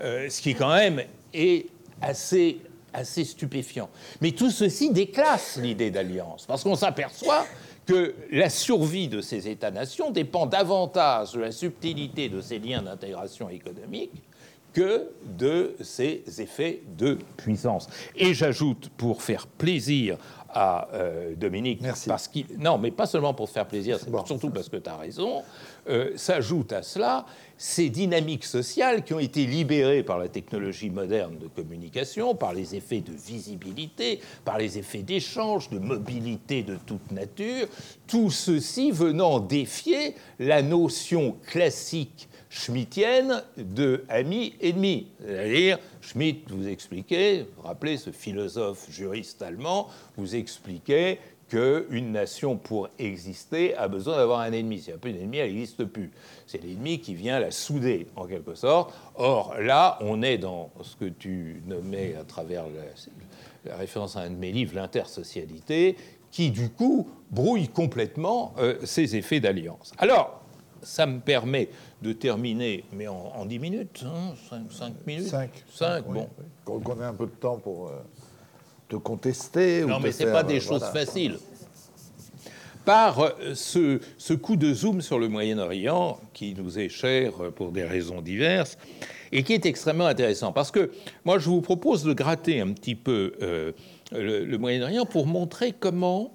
Ce qui quand même est assez assez stupéfiant. Mais tout ceci déclasse l'idée d'alliance, parce qu'on s'aperçoit que la survie de ces États-nations dépend davantage de la subtilité de ces liens d'intégration économique que de ces effets de puissance. Et j'ajoute, pour faire plaisir à euh, Dominique, Merci. parce qu'il non, mais pas seulement pour faire plaisir, Bon. surtout parce que tu as raison, euh, s'ajoute à cela ces dynamiques sociales qui ont été libérées par la technologie moderne de communication, par les effets de visibilité, par les effets d'échange, de mobilité de toute nature, tout ceci venant défier la notion classique schmittienne de ami-ennemi. C'est-à-dire, Schmitt vous expliquait, vous rappelez, ce philosophe juriste allemand, vous expliquait qu'une nation, pour exister, a besoin d'avoir un ennemi. S'il n'y a plus d'ennemi, elle n'existe plus. C'est l'ennemi qui vient la souder, en quelque sorte. Or, là, on est dans ce que tu nommais à travers la, la référence à un de mes livres, l'intersocialité, qui, du coup, brouille complètement euh, ces effets d'alliance. Alors, ça me permet de terminer, mais en, en 10 minutes, 5, minutes? 5. 5, bon. Qu'on qu'on ait un peu de temps pour euh, te contester. Non, mais ce n'est pas des euh, choses faciles. Par euh, ce, ce coup de zoom sur le Moyen-Orient, qui nous est cher euh, pour des raisons diverses, et qui est extrêmement intéressant, parce que moi, je vous propose de gratter un petit peu euh, le, le Moyen-Orient pour montrer comment,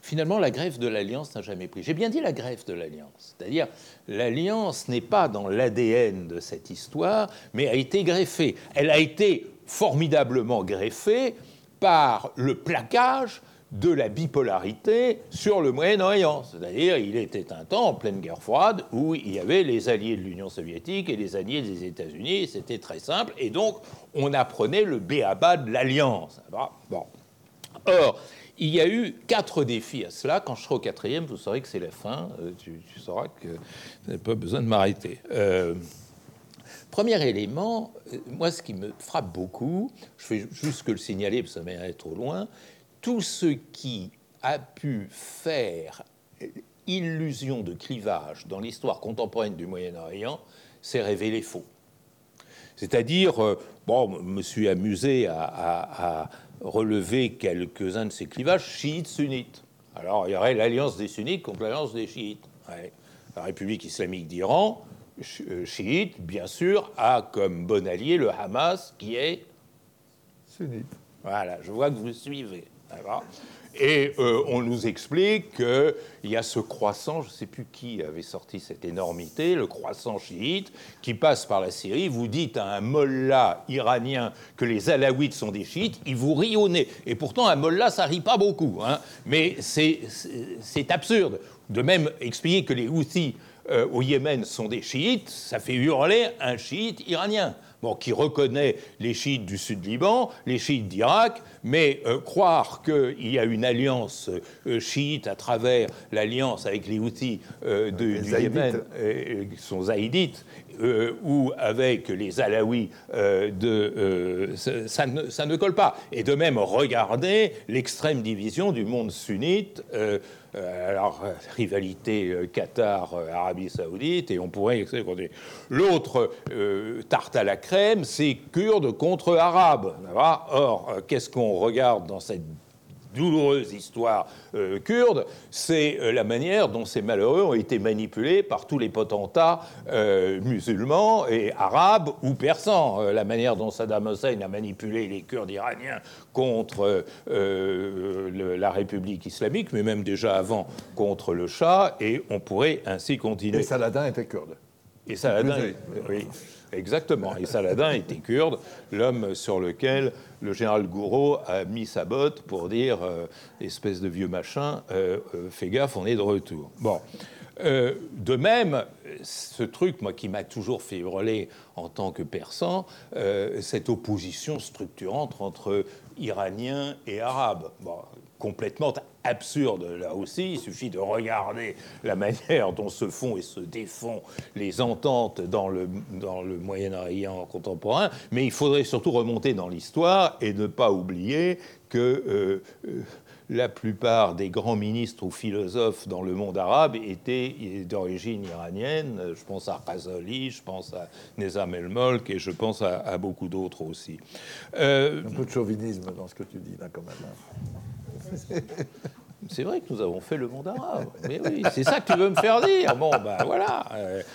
finalement, la grève de l'Alliance n'a jamais pris. J'ai bien dit la grève de l'Alliance, c'est-à-dire l'Alliance n'est pas dans l'ADN de cette histoire, mais a été greffée. Elle a été formidablement greffée par le plaquage de la bipolarité sur le Moyen-Orient. C'est-à-dire, il était un temps en pleine guerre froide où il y avait les alliés de l'Union soviétique et les alliés des États-Unis. C'était très simple. Et donc, on apprenait le béaba de l'alliance. Bon. Or, il y a eu quatre défis à cela. Quand je serai au quatrième, vous saurez que c'est la fin. Euh, tu, sauras que vous n'avez pas besoin de m'arrêter. Euh, Premier élément, euh, moi, ce qui me frappe beaucoup, je fais juste que le signaler, parce que ça m'est trop loin, tout ce qui a pu faire illusion de clivage dans l'histoire contemporaine du Moyen-Orient s'est révélé faux. C'est-à-dire, euh, bon, je me suis amusé à, relever quelques-uns de ces clivages chiites-sunnites. Alors, il y aurait l'alliance des sunnites contre l'alliance des chiites. La République islamique d'Iran, euh, chiite, bien sûr, a comme bon allié le Hamas, qui est Sunnite. voilà, je vois que vous suivez. Et euh, on nous explique qu'il y a ce croissant, je ne sais plus qui avait sorti cette énormité, le croissant chiite, qui passe par la Syrie. Vous dites à un mollah iranien que les alaouites sont des chiites, il vous rit au nez. Et pourtant, un mollah, ça rit pas beaucoup. hein. Mais c'est absurde. De même, expliquer que les Houthis euh, au Yémen sont des chiites, ça fait hurler un chiite iranien. Bon, qui reconnaît les chiites du sud Liban, les chiites d'Irak, mais euh, croire qu'il y a une alliance euh, chiite à travers l'alliance avec les Houthis du Zaïdites. Yémen, qui sont zaïdites, euh, ou avec les Alaouis, euh, euh, ça, ne, colle pas. Et de même, regardez l'extrême division du monde sunnite. alors, rivalité Qatar-Arabie Saoudite, et on pourrait. L'autre tarte à la crème, c'est Kurdes contre Arabes. Or, qu'est-ce qu'on regarde dans cette douloureuse histoire euh, kurde, c'est euh, la manière dont ces malheureux ont été manipulés par tous les potentats euh, musulmans et arabes ou persans. La manière dont Saddam Hussein a manipulé les Kurdes iraniens contre le- la République islamique, mais même déjà avant contre le Shah, et on pourrait ainsi continuer. Et Saladin était kurde. Et Saladin, oui, exactement. Et Saladin était kurde, l'homme sur lequel le général Gouraud a mis sa botte pour dire euh, espèce de vieux machin, euh, euh, fais gaffe, on est de retour. Bon. De même, ce truc, moi, qui m'a toujours fait hurler en tant que persan, cette opposition structurante entre Iraniens et Arabes. Bon, complètement absurde là aussi. Il suffit de regarder la manière dont se font et se défont les ententes dans le, dans le Moyen-Orient contemporain. Mais il faudrait surtout remonter dans l'histoire et ne pas oublier que euh, euh, la plupart des grands ministres ou philosophes dans le monde arabe étaient d'origine iranienne. Je pense à Razali, je pense à Nizam el-Molk et je pense à, beaucoup d'autres aussi. Euh, Un peu de chauvinisme dans ce que tu dis là quand même. <laughs> C'est vrai que nous avons fait le monde arabe. Mais oui, c'est ça que tu veux me faire dire. Bon, ben voilà.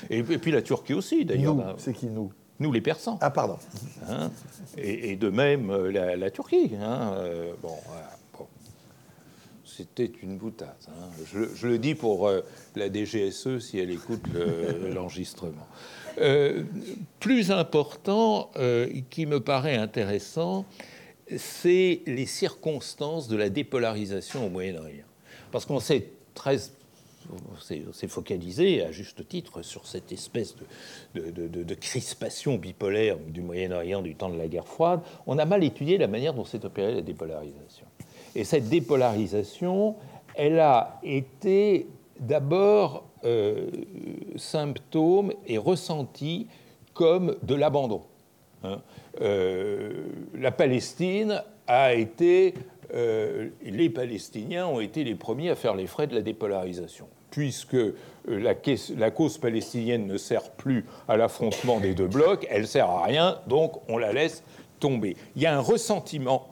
Et, puis la Turquie aussi, d'ailleurs. Nous, c'est qui nous? Nous, les Persans. Ah, pardon. Hein? Et, de même la, Turquie. Hein bon, voilà c'était une boutade. Hein. Je, le dis pour euh, la DGSE si elle écoute <laughs> l'enregistrement. Euh, plus important, euh, qui me paraît intéressant, c'est les circonstances de la dépolarisation au Moyen-Orient. Parce qu'on s'est très s'est focalisé à juste titre sur cette espèce de, de, crispation bipolaire du Moyen-Orient du temps de la guerre froide. On a mal étudié la manière dont s'est opérée la dépolarisation. Et cette dépolarisation, elle a été d'abord euh, symptôme et ressentie comme de l'abandon. Hein. Euh, la Palestine a été, euh, les Palestiniens ont été les premiers à faire les frais de la dépolarisation, puisque la, la cause palestinienne ne sert plus à l'affrontement des deux blocs, elle sert à rien, donc on la laisse tomber. Il y a un ressentiment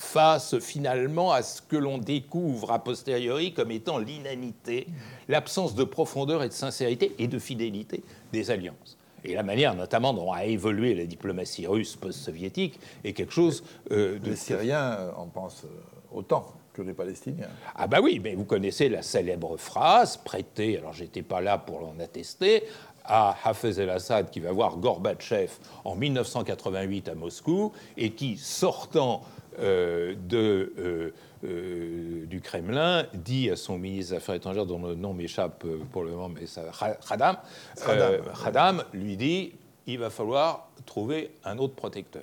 face finalement à ce que l'on découvre a posteriori comme étant l'inanité, l'absence de profondeur et de sincérité et de fidélité des alliances. Et la manière notamment dont a évolué la diplomatie russe post-soviétique est quelque chose euh, de... Les Syriens en pensent euh, autant que les Palestiniens. Ah bah oui, mais vous connaissez la célèbre phrase prêtée, alors j'étais pas là pour l'en attester, à Hafez el-Assad qui va voir Gorbatchev en 1988 à Moscou et qui, sortant euh, de, euh, euh, du Kremlin dit à son ministre des Affaires étrangères, dont le nom m'échappe pour le moment, mais ça, Khadam, Khadam lui dit il va falloir trouver un autre protecteur.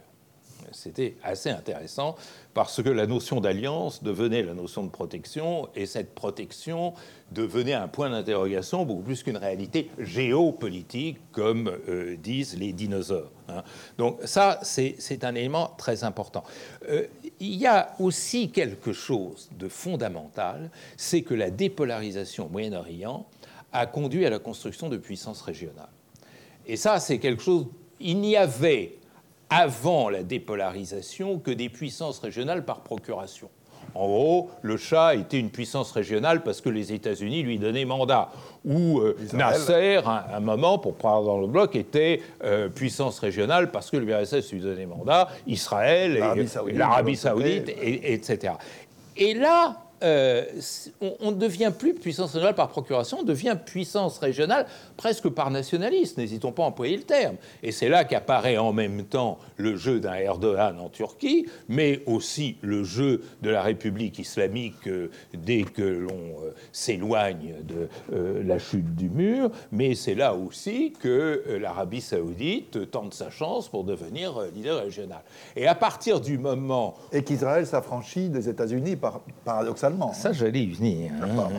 C'était assez intéressant parce que la notion d'alliance devenait la notion de protection et cette protection devenait un point d'interrogation beaucoup plus qu'une réalité géopolitique comme euh, disent les dinosaures. Hein. Donc ça, c'est un élément très important. Euh, il y a aussi quelque chose de fondamental, c'est que la dépolarisation au Moyen-Orient a conduit à la construction de puissances régionales. Et ça, c'est quelque chose... Il n'y avait avant la dépolarisation que des puissances régionales par procuration. En gros, le Shah était une puissance régionale parce que les États-Unis lui donnaient mandat. Ou euh, Nasser, à un, moment, pour prendre dans le bloc, était euh, puissance régionale parce que l'URSS lui donnait mandat, Israël, l'Arabie Saoudite, et, etc. Et là, euh, on, ne devient plus puissance régionale par procuration, on devient puissance régionale presque par nationalisme, n'hésitons pas à employer le terme. Et c'est là qu'apparaît en même temps le jeu d'un Erdogan en Turquie, mais aussi le jeu de la République islamique euh, dès que l'on euh, s'éloigne de la chute du mur, mais c'est là aussi que l'Arabie saoudite tente sa chance pour devenir leader régional. Et à partir du moment... Et qu'Israël s'affranchit des États-Unis, paradoxalement ça, j'allais y venir. Hein.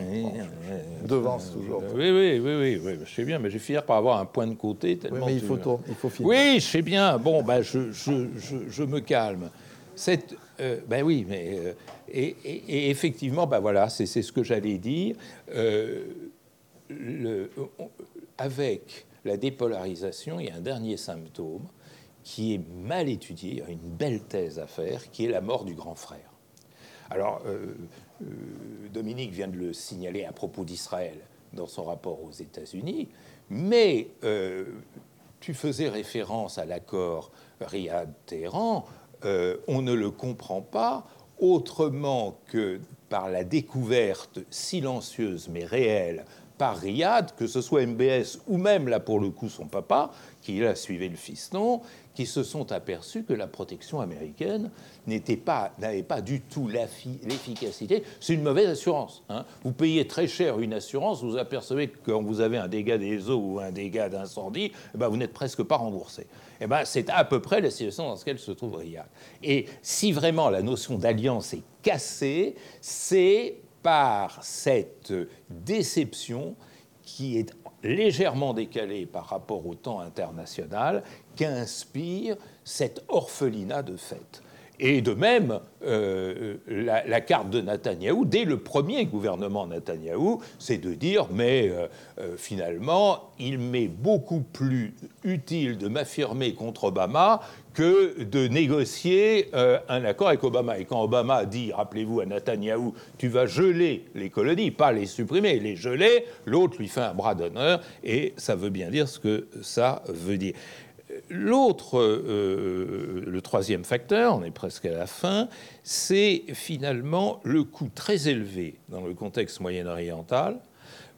Devance toujours. Oui, oui, oui, oui, je sais bien, mais je vais finir par avoir un point de côté. Tellement oui, mais il faut, il faut finir. Oui, je sais bien. Bon, ben, je, je, je, me calme. Cette, euh, ben oui, mais euh, et, effectivement, ben voilà, c'est ce que j'allais dire. Euh, avec la dépolarisation, il y a un dernier symptôme qui est mal étudié, il y a une belle thèse à faire, qui est la mort du grand frère. Alors, euh, Dominique vient de le signaler à propos d'Israël dans son rapport aux États-Unis, mais euh, tu faisais référence à l'accord Riyad-Téhéran, euh, on ne le comprend pas autrement que par la découverte silencieuse mais réelle par Riyad, que ce soit MBS ou même là pour le coup son papa, qui là suivait le fiston, qui se sont aperçus que la protection américaine n'était pas, n'avait pas du tout l'efficacité. C'est une mauvaise assurance. Hein. Vous payez très cher une assurance, vous apercevez que quand vous avez un dégât des eaux ou un dégât d'incendie, eh ben vous n'êtes presque pas remboursé. Eh ben, c'est à peu près la situation dans laquelle se trouve Riyad. Et si vraiment la notion d'alliance est cassée, c'est par cette déception qui est légèrement décalée par rapport au temps international qu'inspire cet orphelinat de fait. Et de même, euh, la, carte de Netanyahou, dès le premier gouvernement Netanyahou, c'est de dire, mais euh, euh, finalement, il m'est beaucoup plus utile de m'affirmer contre Obama que de négocier un accord avec Obama. Et quand Obama dit, rappelez-vous à Netanyahou, tu vas geler les colonies, pas les supprimer, les geler, l'autre lui fait un bras d'honneur, et ça veut bien dire ce que ça veut dire. L'autre, euh, le troisième facteur, on est presque à la fin, c'est finalement le coût très élevé dans le contexte moyen-oriental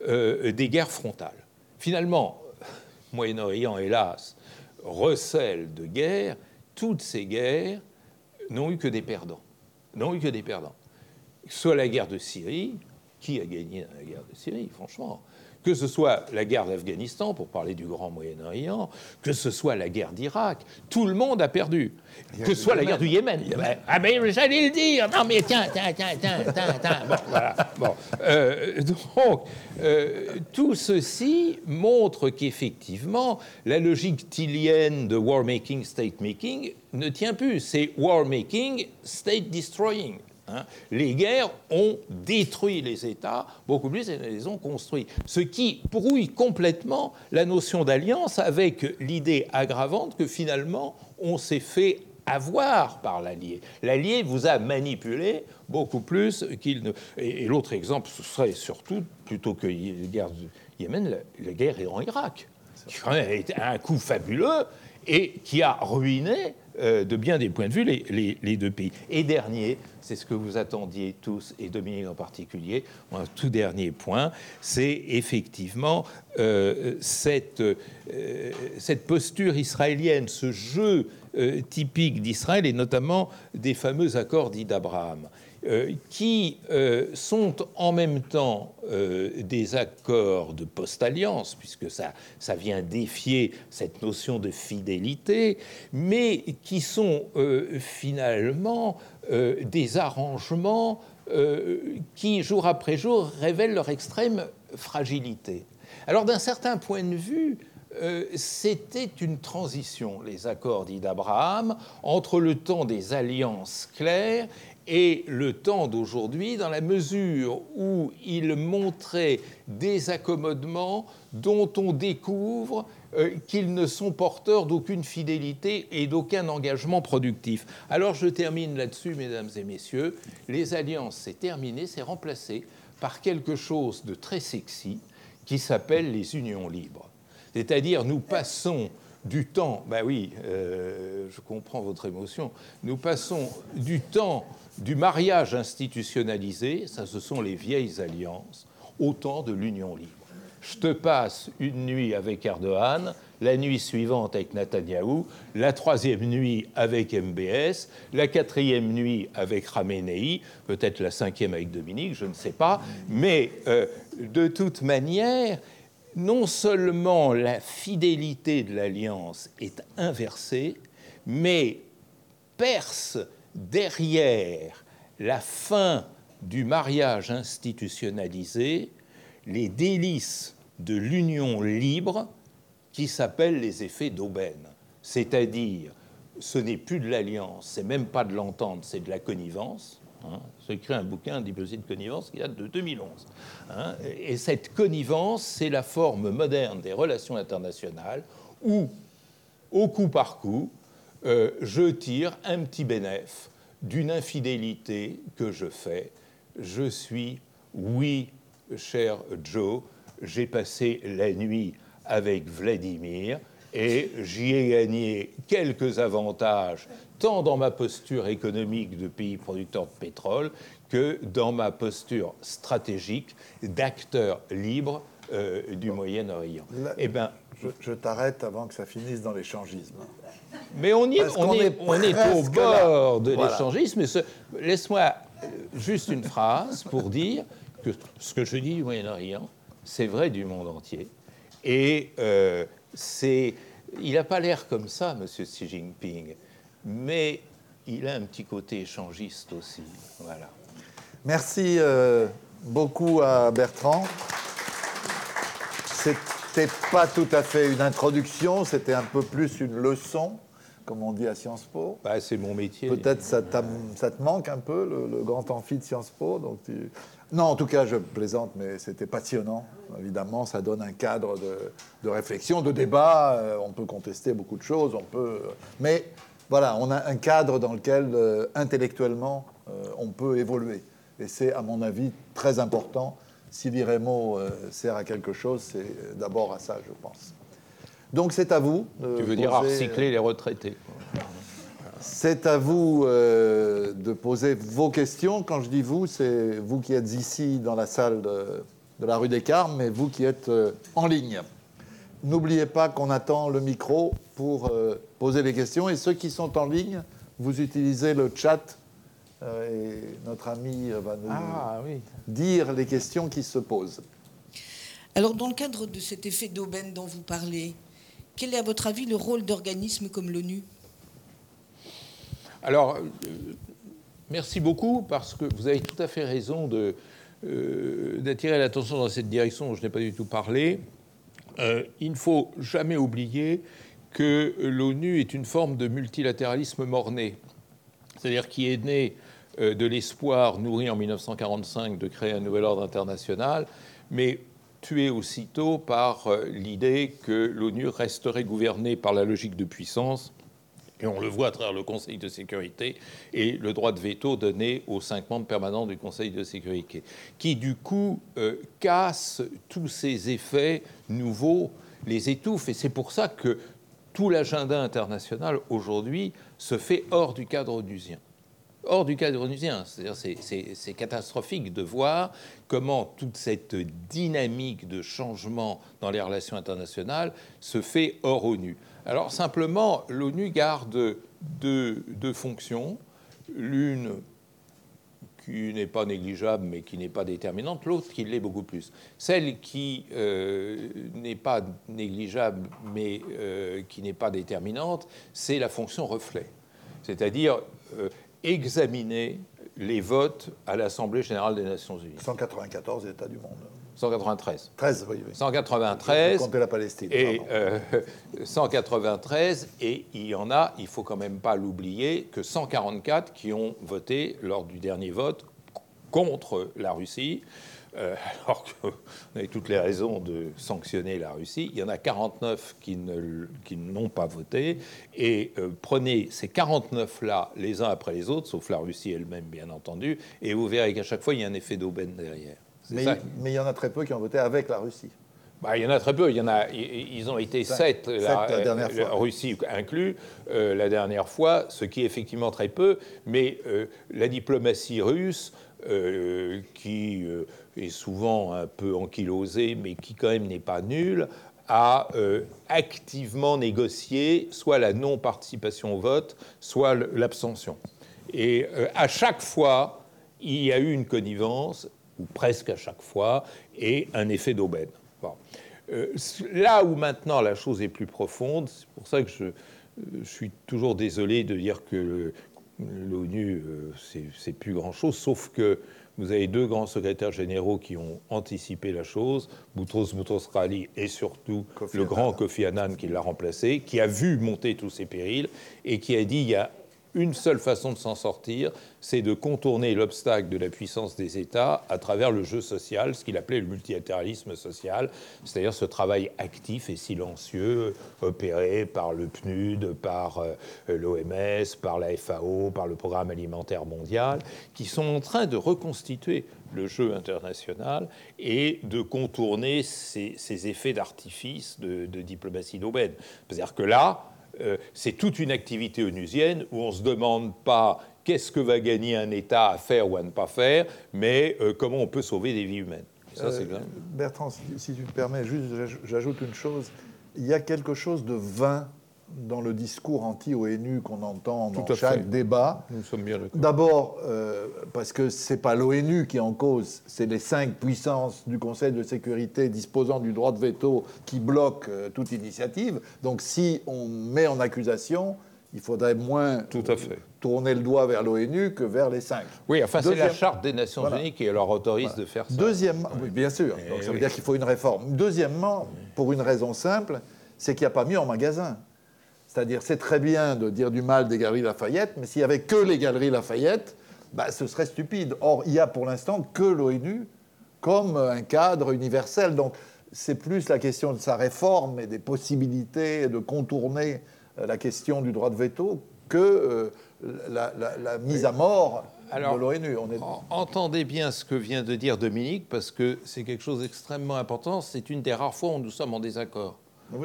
euh, des guerres frontales. Finalement, <laughs> Moyen-Orient, hélas, recèle de guerres. Toutes ces guerres n'ont eu que des perdants. Soit la guerre de Syrie, qui a gagné dans la guerre de Syrie, franchement que ce soit la guerre d'Afghanistan, pour parler du Grand Moyen-Orient, que ce soit la guerre d'Irak, tout le monde a perdu. Que ce soit la guerre du Yémen. Ah mais j'allais le dire. Non mais tiens, tiens, tiens, tiens, tiens, tiens. Bon, voilà. Bon. Euh, donc, euh, tout ceci montre qu'effectivement, la logique tilienne de war making, state making ne tient plus. C'est war making, state destroying. Hein. les guerres ont détruit les États beaucoup plus qu'elles les ont construits. Ce qui brouille complètement la notion d'alliance avec l'idée aggravante que finalement on s'est fait avoir par l'allié. L'allié vous a manipulé beaucoup plus qu'il ne. Et, l'autre exemple, ce serait surtout, plutôt que la guerre du Yémen, la, guerre en Irak, qui a été un coup fabuleux et qui a ruiné euh, de bien des points de vue les, deux pays. Et dernier, c'est ce que vous attendiez tous, et Dominique en particulier, un tout dernier point, c'est effectivement euh, cette, euh, cette posture israélienne, ce jeu typique d'Israël, et notamment des fameux accords dits d'Abraham. Euh, qui euh, sont en même temps euh, des accords de post-alliance, puisque ça, ça vient défier cette notion de fidélité, mais qui sont finalement des arrangements qui, jour après jour, révèlent leur extrême fragilité. Alors d'un certain point de vue, c'était une transition, les accords dits d'Abraham, entre le temps des alliances claires et le temps d'aujourd'hui dans la mesure où il montrait des accommodements dont on découvre euh, qu'ils ne sont porteurs d'aucune fidélité et d'aucun engagement productif. Alors je termine là-dessus, mesdames et messieurs. Les alliances, c'est terminé, c'est remplacé par quelque chose de très sexy qui s'appelle les unions libres. C'est-à-dire nous passons du temps, ben oui, euh, je comprends votre émotion, nous passons du temps du mariage institutionnalisé, ça ce sont les vieilles alliances, au temps de l'union libre. Je te passe une nuit avec Erdogan, la nuit suivante avec Netanyahou, la troisième nuit avec MBS, la quatrième nuit avec Ramenei, peut-être la cinquième avec Dominique, je ne sais pas, mais euh, de toute manière, non seulement la fidélité de l'alliance est inversée, mais perce derrière la fin du mariage institutionnalisé les délices de l'union libre qui s'appellent les effets d'aubaine. C'est-à-dire, ce n'est plus de l'alliance, c'est même pas de l'entente, c'est de la connivence. Hein. J'ai écrit un bouquin d'hypothèse de connivence qui date de 2011. Hein. Et cette connivence, c'est la forme moderne des relations internationales où, au coup par coup, euh, je tire un petit bénéfice d'une infidélité que je fais. Je suis, oui, cher Joe, j'ai passé la nuit avec Vladimir et j'y ai gagné quelques avantages, tant dans ma posture économique de pays producteur de pétrole que dans ma posture stratégique d'acteur libre euh, du Moyen-Orient. Eh ben, je, t'arrête avant que ça finisse dans l'échangisme. Mais on, est, on, est, au bord de l'échangisme. Laisse-moi euh, juste une phrase pour dire que ce que je dis du Moyen-Orient, c'est vrai du monde entier. Et euh, c'est, il n'a pas l'air comme ça, M. Xi Jinping, mais il a un petit côté échangiste aussi. Voilà. Merci euh, beaucoup à Bertrand. C'était pas tout à fait une introduction, c'était un peu plus une leçon comme on dit à Sciences Po. Bah, c'est mon métier. Peut-être ça, ça, te manque un peu, le, grand amphi de Sciences Po. Donc Non, en tout cas, je plaisante, mais c'était passionnant. Évidemment, ça donne un cadre de, réflexion, de débat. Euh, on peut contester beaucoup de choses, on peut... mais voilà, on a un cadre dans lequel, euh, intellectuellement, euh, on peut évoluer. Et c'est, à mon avis, très important. Si l'IREMO sert à quelque chose, c'est d'abord à ça, je pense. Donc c'est à vous. tu veux dire à recycler les retraités c'est à vous euh, de poser vos questions. Quand je dis vous, c'est vous qui êtes ici dans la salle de, la rue des Carmes, mais vous qui êtes euh, en ligne. N'oubliez pas qu'on attend le micro pour euh, poser les questions. Et ceux qui sont en ligne, vous utilisez le chat. Et notre ami va nous ah, dire les questions qui se posent. Alors, dans le cadre de cet effet d'aubaine dont vous parlez, quel est à votre avis le rôle d'organismes comme l'ONU? Alors, euh, merci beaucoup parce que vous avez tout à fait raison euh, d'attirer l'attention dans cette direction dont je n'ai pas du tout parlé. Euh, il ne faut jamais oublier que l'ONU est une forme de multilatéralisme mort-né, c'est-à-dire qui est né de l'espoir nourri en 1945 de créer un nouvel ordre international, mais tué aussitôt par euh, l'idée que l'ONU resterait gouvernée par la logique de puissance, et on le voit à travers le Conseil de sécurité et le droit de veto donné aux cinq membres permanents du Conseil de sécurité, qui du coup euh, casse tous ces effets nouveaux, les étouffe, et c'est pour ça que tout l'agenda international aujourd'hui se fait hors du cadre onusien hors du cadre onusien. C'est catastrophique de voir comment toute cette dynamique de changement dans les relations internationales se fait hors ONU. Alors simplement, l'ONU garde deux, fonctions. L'une qui n'est pas négligeable mais qui n'est pas déterminante, l'autre qui l'est beaucoup plus. Celle qui euh, n'est pas négligeable mais euh, qui n'est pas déterminante, c'est la fonction reflet. C'est-à-dire, euh, examiner les votes à l'Assemblée générale des Nations Unies. 194 États du monde. 193. 13, oui, oui. 193. Comptez la Palestine. Et 193, euh, <laughs> et il y en a, il faut quand même pas l'oublier, que 144 qui ont voté lors du dernier vote contre la Russie. Euh, alors qu'on avait toutes les raisons de sanctionner la Russie. Il y en a 49 qui, n'ont pas voté. Et euh, prenez ces 49-là les uns après les autres, sauf la Russie elle-même, bien entendu, et vous verrez qu'à chaque fois, il y a un effet d'aubaine derrière. Mais, il y en a très peu qui ont voté avec la Russie. Bah, il y en a très peu. Il y en a, ils ont été sept, la, Russie inclus, euh, la dernière fois, ce qui est effectivement très peu. Mais la diplomatie russe, qui est souvent un peu ankylosé, mais qui quand même n'est pas nul, a euh, activement négocié soit la non-participation au vote, soit l'abstention. Et euh, à chaque fois, il y a eu une connivence, ou presque à chaque fois, et un effet d'aubaine. Euh, là où maintenant la chose est plus profonde, c'est pour ça que je, suis toujours désolé de dire que l'ONU, c'est plus grand-chose, sauf que vous avez deux grands secrétaires généraux qui ont anticipé la chose, Boutros Boutros Ghali et surtout le grand Kofi Annan qui l'a remplacé, qui a vu monter tous ces périls et qui a dit il y a une seule façon de s'en sortir, c'est de contourner l'obstacle de la puissance des États à travers le jeu social, ce qu'il appelait le multilatéralisme social, c'est-à-dire ce travail actif et silencieux opéré par le PNUD, par euh, l'OMS, par la FAO, par le Programme alimentaire mondial, qui sont en train de reconstituer le jeu international et de contourner ces, effets d'artifice de, de diplomatie d'aubaine. C'est-à-dire que là, c'est toute une activité onusienne où on ne se demande pas qu'est-ce que va gagner un État à faire ou à ne pas faire, mais euh, comment on peut sauver des vies humaines. Euh, Bertrand, si, tu me permets, juste j'ajoute une chose. Il y a quelque chose de vain dans le discours anti-ONU qu'on entend dans chaque débat. Nous sommes bien D'abord, euh, parce que ce n'est pas l'ONU qui est en cause, c'est les cinq puissances du Conseil de sécurité disposant du droit de veto qui bloquent euh, toute initiative. Donc si on met en accusation, il faudrait moins Tout à fait. tourner le doigt vers l'ONU que vers les cinq. Oui, enfin, c'est la Charte des Nations Unies qui leur autorise de faire ça. Deuxièmement, oui, bien sûr, donc ça veut dire qu'il faut une réforme. Deuxièmement, pour une raison simple, c'est qu'il n'y a pas mieux en magasin. C'est-à-dire, c'est très bien de dire du mal des galeries Lafayette, mais s'il n'y avait que les galeries Lafayette, bah, ce serait stupide. Or, il n'y a pour l'instant que l'ONU comme un cadre universel. Donc, c'est plus la question de sa réforme et des possibilités de contourner euh, la question du droit de veto que euh, la, la, mise à mort de l'ONU. Est... Entendez bien ce que vient de dire Dominique, parce que c'est quelque chose d'extrêmement important. C'est une des rares fois où nous sommes en désaccord.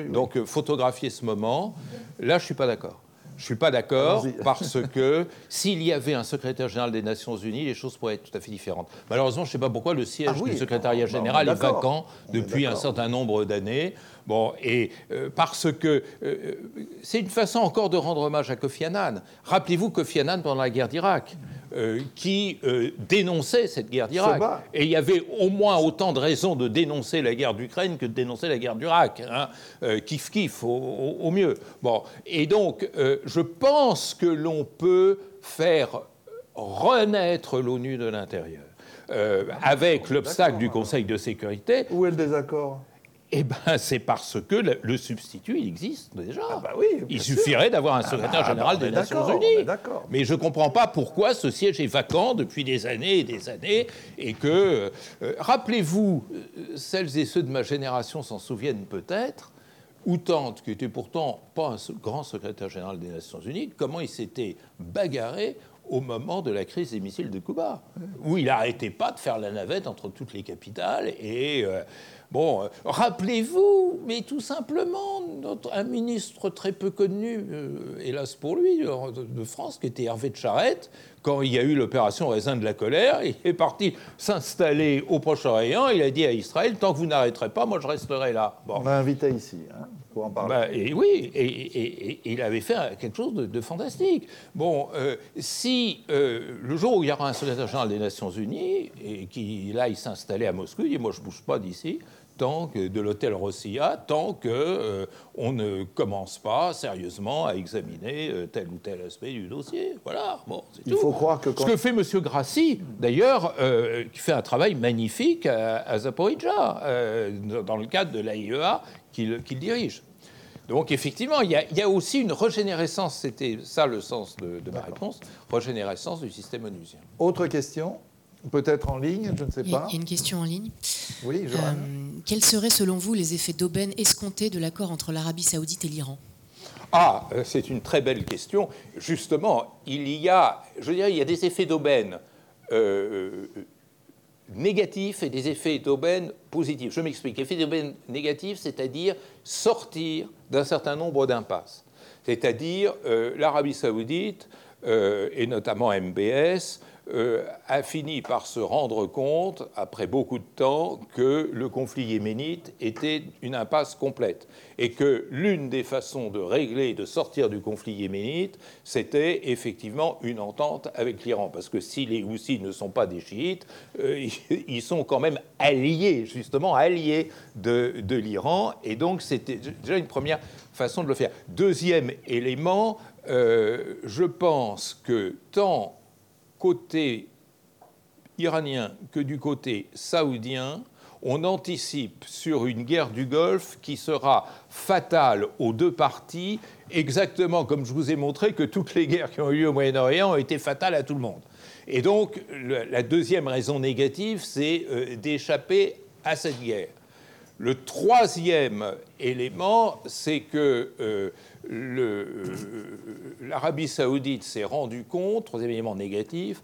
Donc, euh, photographier ce moment, là, je ne suis pas d'accord. Je ne suis pas d'accord <laughs> parce que s'il y avait un secrétaire général des Nations Unies, les choses pourraient être tout à fait différentes. Malheureusement, je ne sais pas pourquoi le siège ah du secrétariat général est vacant depuis un certain nombre d'années. Bon, et euh, parce que euh, c'est une façon encore de rendre hommage à Kofi Annan. Rappelez-vous Kofi Annan pendant la guerre d'Irak. Euh, qui dénonçait cette guerre d'Irak. Et il y avait au moins autant de raisons de dénoncer la guerre d'Ukraine que de dénoncer la guerre d'Irak. Hein. kiff kiff au, au, mieux. Bon, et donc je pense que l'on peut faire renaître l'ONU de l'intérieur. avec l'obstacle du Conseil de sécurité. Où est le désaccord? Eh bien, c'est parce que le, substitut, il existe déjà. Ah bah oui, il suffirait d'avoir un ah secrétaire bah, général des Nations Unies. Mais je ne comprends pas pourquoi ce siège est vacant depuis des années et des années. Et que, euh, rappelez-vous, euh, celles et ceux de ma génération s'en souviennent peut-être, Outante, qui était pourtant pas un grand secrétaire général des Nations Unies, comment il s'était bagarré au moment de la crise des missiles de Cuba, où il n'arrêtait pas de faire la navette entre toutes les capitales et euh, Bon, euh, rappelez-vous, mais tout simplement, notre, un ministre très peu connu, euh, hélas pour lui, de, France, qui était Hervé de Charette, quand il y a eu l'opération Raisin de la colère, il est parti s'installer au Proche-Orient. Il a dit à Israël Tant que vous n'arrêterez pas, moi je resterai là. On l'a invité ici. Hein, pour en parler. Bah, et oui, et, il avait fait quelque chose de, fantastique. Bon, euh, si le jour où il y aura un secrétaire général des Nations Unies et qu'il aille s'installer à Moscou, il dit Moi je ne bouge pas d'ici, tant que de l'hôtel Rossiya, tant qu'on euh, on ne commence pas sérieusement à examiner euh, tel ou tel aspect du dossier. Voilà, bon, c'est Il faut croire que Ce que fait M. Grassi, d'ailleurs, euh, qui fait un travail magnifique à, à Zaporizhzhia, dans le cadre de l'AIEA qu'il dirige. Donc effectivement, il y, a, aussi une régénérescence, c'était ça le sens de, de ma réponse, régénérescence du système onusien. Autre question? Peut-être en ligne, je ne sais pas. Il y a une question en ligne. Oui, Joanne. Euh, quels seraient selon vous les effets d'aubaine escomptés de l'accord entre l'Arabie saoudite et l'Iran? Ah, euh, c'est une très belle question. Justement, il y a, je dirais, il y a des effets d'aubaine euh, négatifs et des effets d'aubaine positifs. Je m'explique. Effets d'aubaine négatifs, c'est-à-dire sortir d'un certain nombre d'impasses. C'est-à-dire l'Arabie saoudite, et notamment MBS, euh, a fini par se rendre compte, après beaucoup de temps, que le conflit yéménite était une impasse complète et que l'une des façons de régler, de sortir du conflit yéménite, c'était effectivement une entente avec l'Iran. Parce que si les Houthis ne sont pas des chiites, euh, <laughs> ils sont quand même alliés, justement alliés de, l'Iran. Et donc c'était déjà une première façon de le faire. Deuxième élément, euh, je pense que tant côté iranien que du côté saoudien, on anticipe sur une guerre du Golfe qui sera fatale aux deux parties, exactement comme je vous ai montré que toutes les guerres qui ont eu lieu au Moyen-Orient ont été fatales à tout le monde. Et donc, la deuxième raison négative, c'est euh, d'échapper à cette guerre. Le troisième élément, c'est que euh, euh, l'Arabie saoudite s'est rendu compte, troisième élément négatif,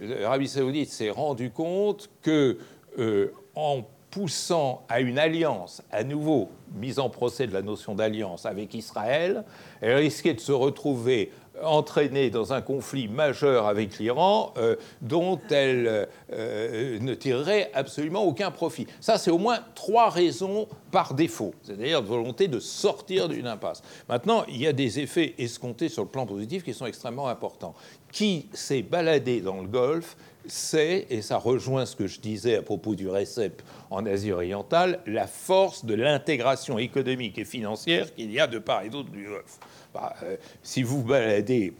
l'Arabie saoudite s'est rendu compte que euh, en poussant à une alliance, à nouveau mise en procès de la notion d'alliance avec Israël, elle risquait de se retrouver entraînée dans un conflit majeur avec l'Iran euh, dont elle euh, ne tirerait absolument aucun profit. Ça, c'est au moins trois raisons par défaut, c'est-à-dire volonté de sortir d'une impasse. Maintenant, il y a des effets escomptés sur le plan positif qui sont extrêmement importants. Qui s'est baladé dans le Golfe c'est, et ça rejoint ce que je disais à propos du RECEP en Asie orientale, la force de l'intégration économique et financière qu'il y a de part et d'autre du Golfe. Bah, euh, si vous baladez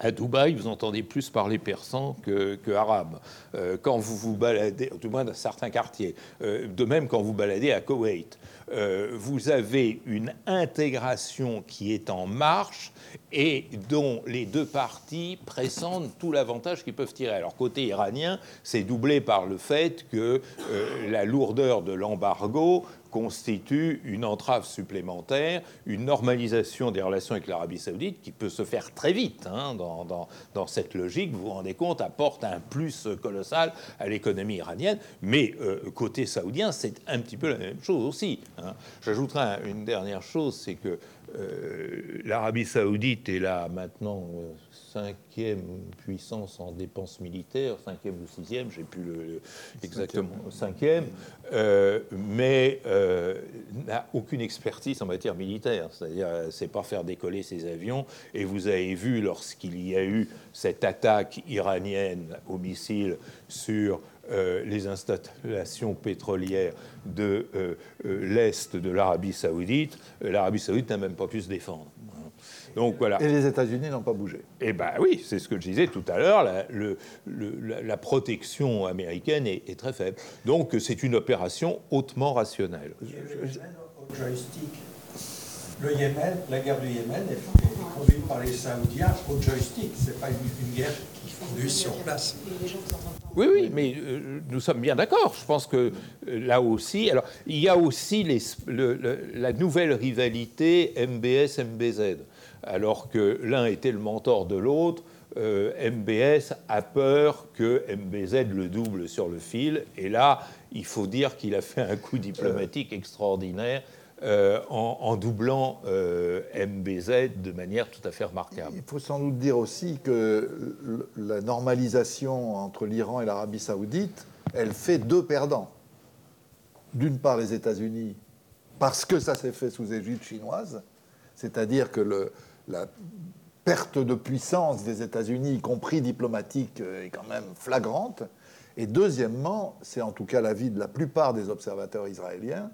à Dubaï, vous entendez plus parler persan que, arabe. Euh, quand vous vous baladez, du moins dans certains quartiers, euh, de même quand vous baladez à Koweït, vous avez une intégration qui est en marche et dont les deux parties pressentent tout l'avantage qu'ils peuvent tirer. Alors côté iranien, c'est doublé par le fait que la lourdeur de l'embargo constitue une entrave supplémentaire, une normalisation des relations avec l'Arabie saoudite qui peut se faire très vite hein, dans, dans, cette logique, vous vous rendez compte, apporte un plus colossal à l'économie iranienne. Mais euh, côté saoudien, c'est un petit peu la même chose aussi. Hein. J'ajouterai une dernière chose, c'est que euh, l'Arabie saoudite est là maintenant euh, cinquième puissance en dépenses militaires, cinquième ou sixième, j'ai plus le, exactement cinquième, euh, mais euh, n'a aucune expertise en matière militaire. C'est-à-dire, euh, c'est pas faire décoller ses avions. Et vous avez vu lorsqu'il y a eu cette attaque iranienne au missile sur les installations pétrolières de l'Est de l'Arabie saoudite, l'Arabie saoudite n'a même pas pu se défendre. Et les États-Unis n'ont pas bougé. Eh bien oui, c'est ce que je disais tout à l'heure, la, la, protection américaine est, très faible. Donc c'est une opération hautement rationnelle. Le Yémen, la guerre du Yémen est conduite par les Saoudiens au joystick. Ce n'est pas une, guerre qui est conduite sur place. Oui, oui, mais euh, nous sommes bien d'accord. Je pense que euh, là aussi, alors il y a aussi les, la nouvelle rivalité MBS-MBZ alors que l'un était le mentor de l'autre. Euh, MBS a peur que MBZ le double sur le fil. Et là, il faut dire qu'il a fait un coup diplomatique extraordinaire euh, en, doublant euh, MBZ de manière tout à fait remarquable. Il faut sans doute dire aussi que la normalisation entre l'Iran et l'Arabie saoudite, elle fait deux perdants. D'une part, les États-Unis, parce que ça s'est fait sous égide chinoise, c'est-à-dire que le, la perte de puissance des États-Unis, y compris diplomatique, euh, est quand même flagrante. Et deuxièmement, c'est en tout cas l'avis de la plupart des observateurs israéliens,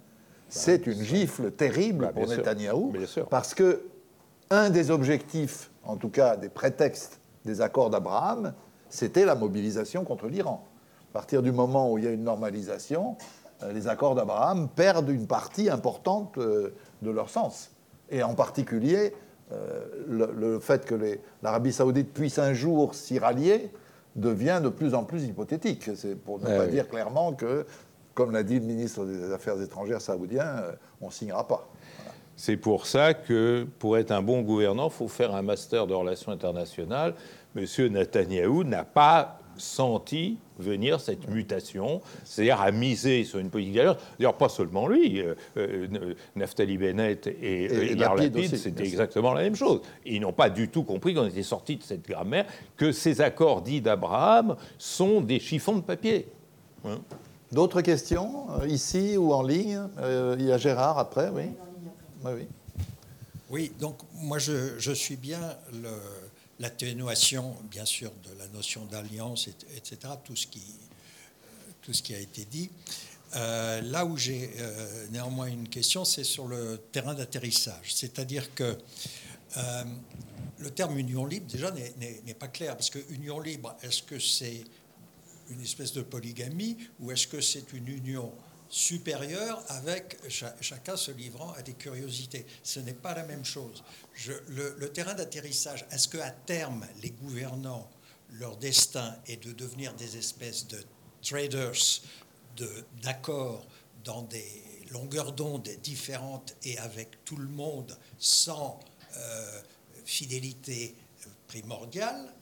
c'est une gifle terrible bah, pour Netanyahou, parce que un des objectifs, en tout cas des prétextes des accords d'Abraham, c'était la mobilisation contre l'Iran. À partir du moment où il y a une normalisation, euh, les accords d'Abraham perdent une partie importante euh, de leur sens. Et en particulier, euh, le, fait que l'Arabie saoudite puisse un jour s'y rallier devient de plus en plus hypothétique. C'est pour ne pas dire clairement que, comme l'a dit le ministre des Affaires étrangères saoudien, euh, on ne signera pas. C'est pour ça que, pour être un bon gouvernant, il faut faire un master de relations internationales. Monsieur Netanyahou n'a pas senti venir cette mutation, c'est-à-dire à miser sur une politique d'alliance. D'ailleurs, pas seulement lui, euh, euh, Naftali Bennett et, et, Lapid, c'était exactement la même chose. Ils n'ont pas du tout compris, quand on était sorti de cette grammaire, que ces accords dits d'Abraham sont des chiffons de papier. Hein. D'autres questions, euh, ici ou en ligne Il y a Gérard après, oui. Oui, oui. oui donc moi je, je suis bien le l'atténuation, bien sûr, de la notion d'alliance, etc., tout ce, qui, a été dit. Euh, là où j'ai euh, néanmoins une question, c'est sur le terrain d'atterrissage. C'est-à-dire que euh, le terme union libre, déjà, n'est pas clair. Parce que union libre, est-ce que c'est une espèce de polygamie ou est-ce que c'est une union supérieure avec chacun se livrant à des curiosités. Ce n'est pas la même chose. le, terrain d'atterrissage, est-ce qu'à terme, les gouvernants, leur destin est de devenir des espèces de traders d'accords dans des longueurs d'onde différentes et avec tout le monde sans euh, fidélité primordiale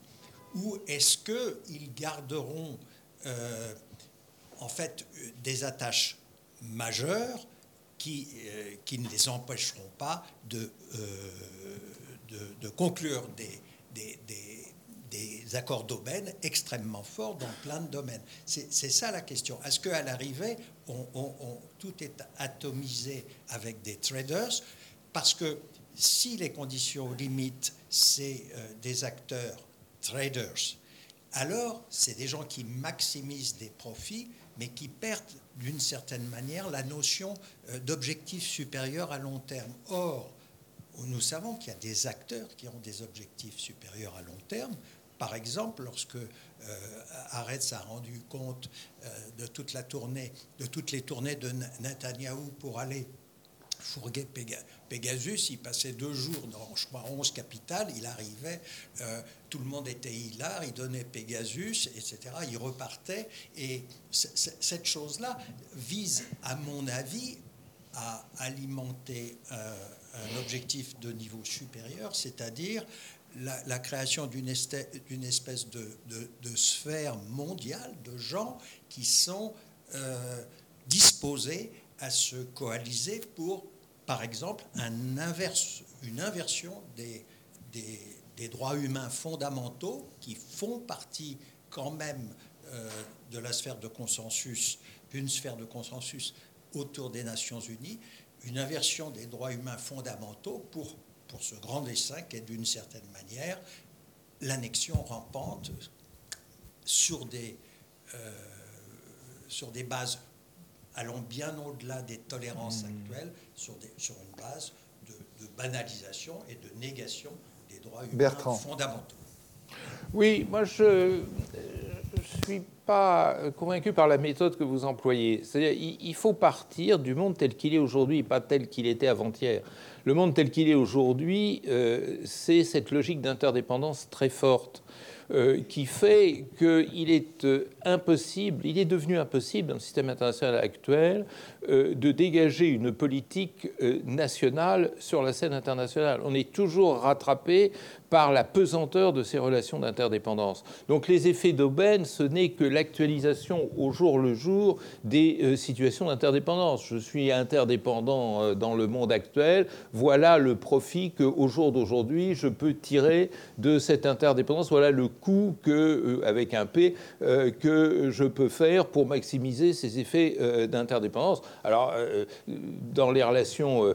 Ou est-ce qu'ils garderont euh, en fait des attaches majeures qui, euh, qui ne les empêcheront pas de, euh, de, conclure des, des, des, accords d'aubaine extrêmement forts dans plein de domaines. C'est ça la question. Est-ce qu'à l'arrivée, on, tout est atomisé avec des traders? Parce que si les conditions limites, c'est euh, des acteurs traders, alors c'est des gens qui maximisent des profits mais qui perdent d'une certaine manière la notion euh, d'objectif supérieur à long terme. Or, nous savons qu'il y a des acteurs qui ont des objectifs supérieurs à long terme. Par exemple, lorsque euh, a rendu compte euh, de toute la tournée, de toutes les tournées de Netanyahou pour aller fourguer Pegasus, il passait deux jours dans, je crois, 11 capitales, il arrivait, euh, tout le monde était hilar, il donnait Pegasus, etc. Il repartait. Et cette chose-là vise, à mon avis, à alimenter un objectif de niveau supérieur, c'est-à-dire la, création d'une espèce de, sphère mondiale de gens qui sont euh, disposés à se coaliser pour, par exemple, une inversion des, des, droits humains fondamentaux qui font partie quand même euh, de la sphère de consensus, d'une sphère de consensus autour des Nations Unies, une inversion des droits humains fondamentaux pour pour ce grand dessin qui est d'une certaine manière l'annexion rampante sur des, euh, sur des bases allant bien au-delà des tolérances mmh. actuelles, sur, des, sur une base de, banalisation et de négation des droits humains fondamentaux. Oui, moi je ne suis pas convaincu par la méthode que vous employez. C'est-à-dire il faut partir du monde tel qu'il est aujourd'hui, pas tel qu'il était avant-hier. Le monde tel qu'il est aujourd'hui, euh, c'est cette logique d'interdépendance très forte qui fait qu'il est euh, impossible, il est devenu impossible dans le système international actuel de dégager une politique nationale sur la scène internationale. On est toujours rattrapé par la pesanteur de ces relations d'interdépendance. Donc les effets d'aubaine, ce n'est que l'actualisation au jour le jour des euh, situations d'interdépendance. Je suis interdépendant euh, dans le monde actuel, voilà le profit qu'au jour d'aujourd'hui je peux tirer de cette interdépendance, voilà le coût que, euh, avec un P, que je peux faire pour maximiser ces effets d'interdépendance. Alors, dans les relations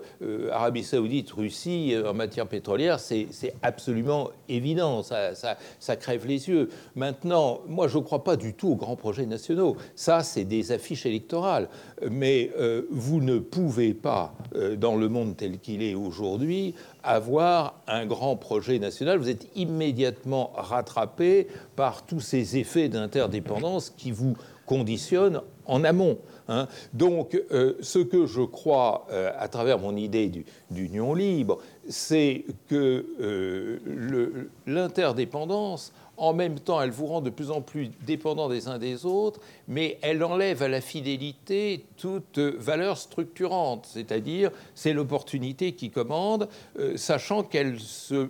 Arabie saoudite-Russie en matière pétrolière, c'est absolument évident, ça, crève les yeux. Maintenant, moi, je ne crois pas du tout aux grands projets nationaux. Ça, c'est des affiches électorales. Mais euh, vous ne pouvez pas, euh, dans le monde tel qu'il est aujourd'hui, avoir un grand projet national. Vous êtes immédiatement rattrapé par tous ces effets d'interdépendance qui vous conditionnent en amont. Hein. Donc, euh, ce que je crois à travers mon idée d'union libre, c'est que euh, l'interdépendance, en même temps, elle vous rend de plus en plus dépendant des uns des autres, mais elle enlève à la fidélité toute valeur structurante, c'est-à-dire c'est l'opportunité qui commande, euh, sachant qu'elle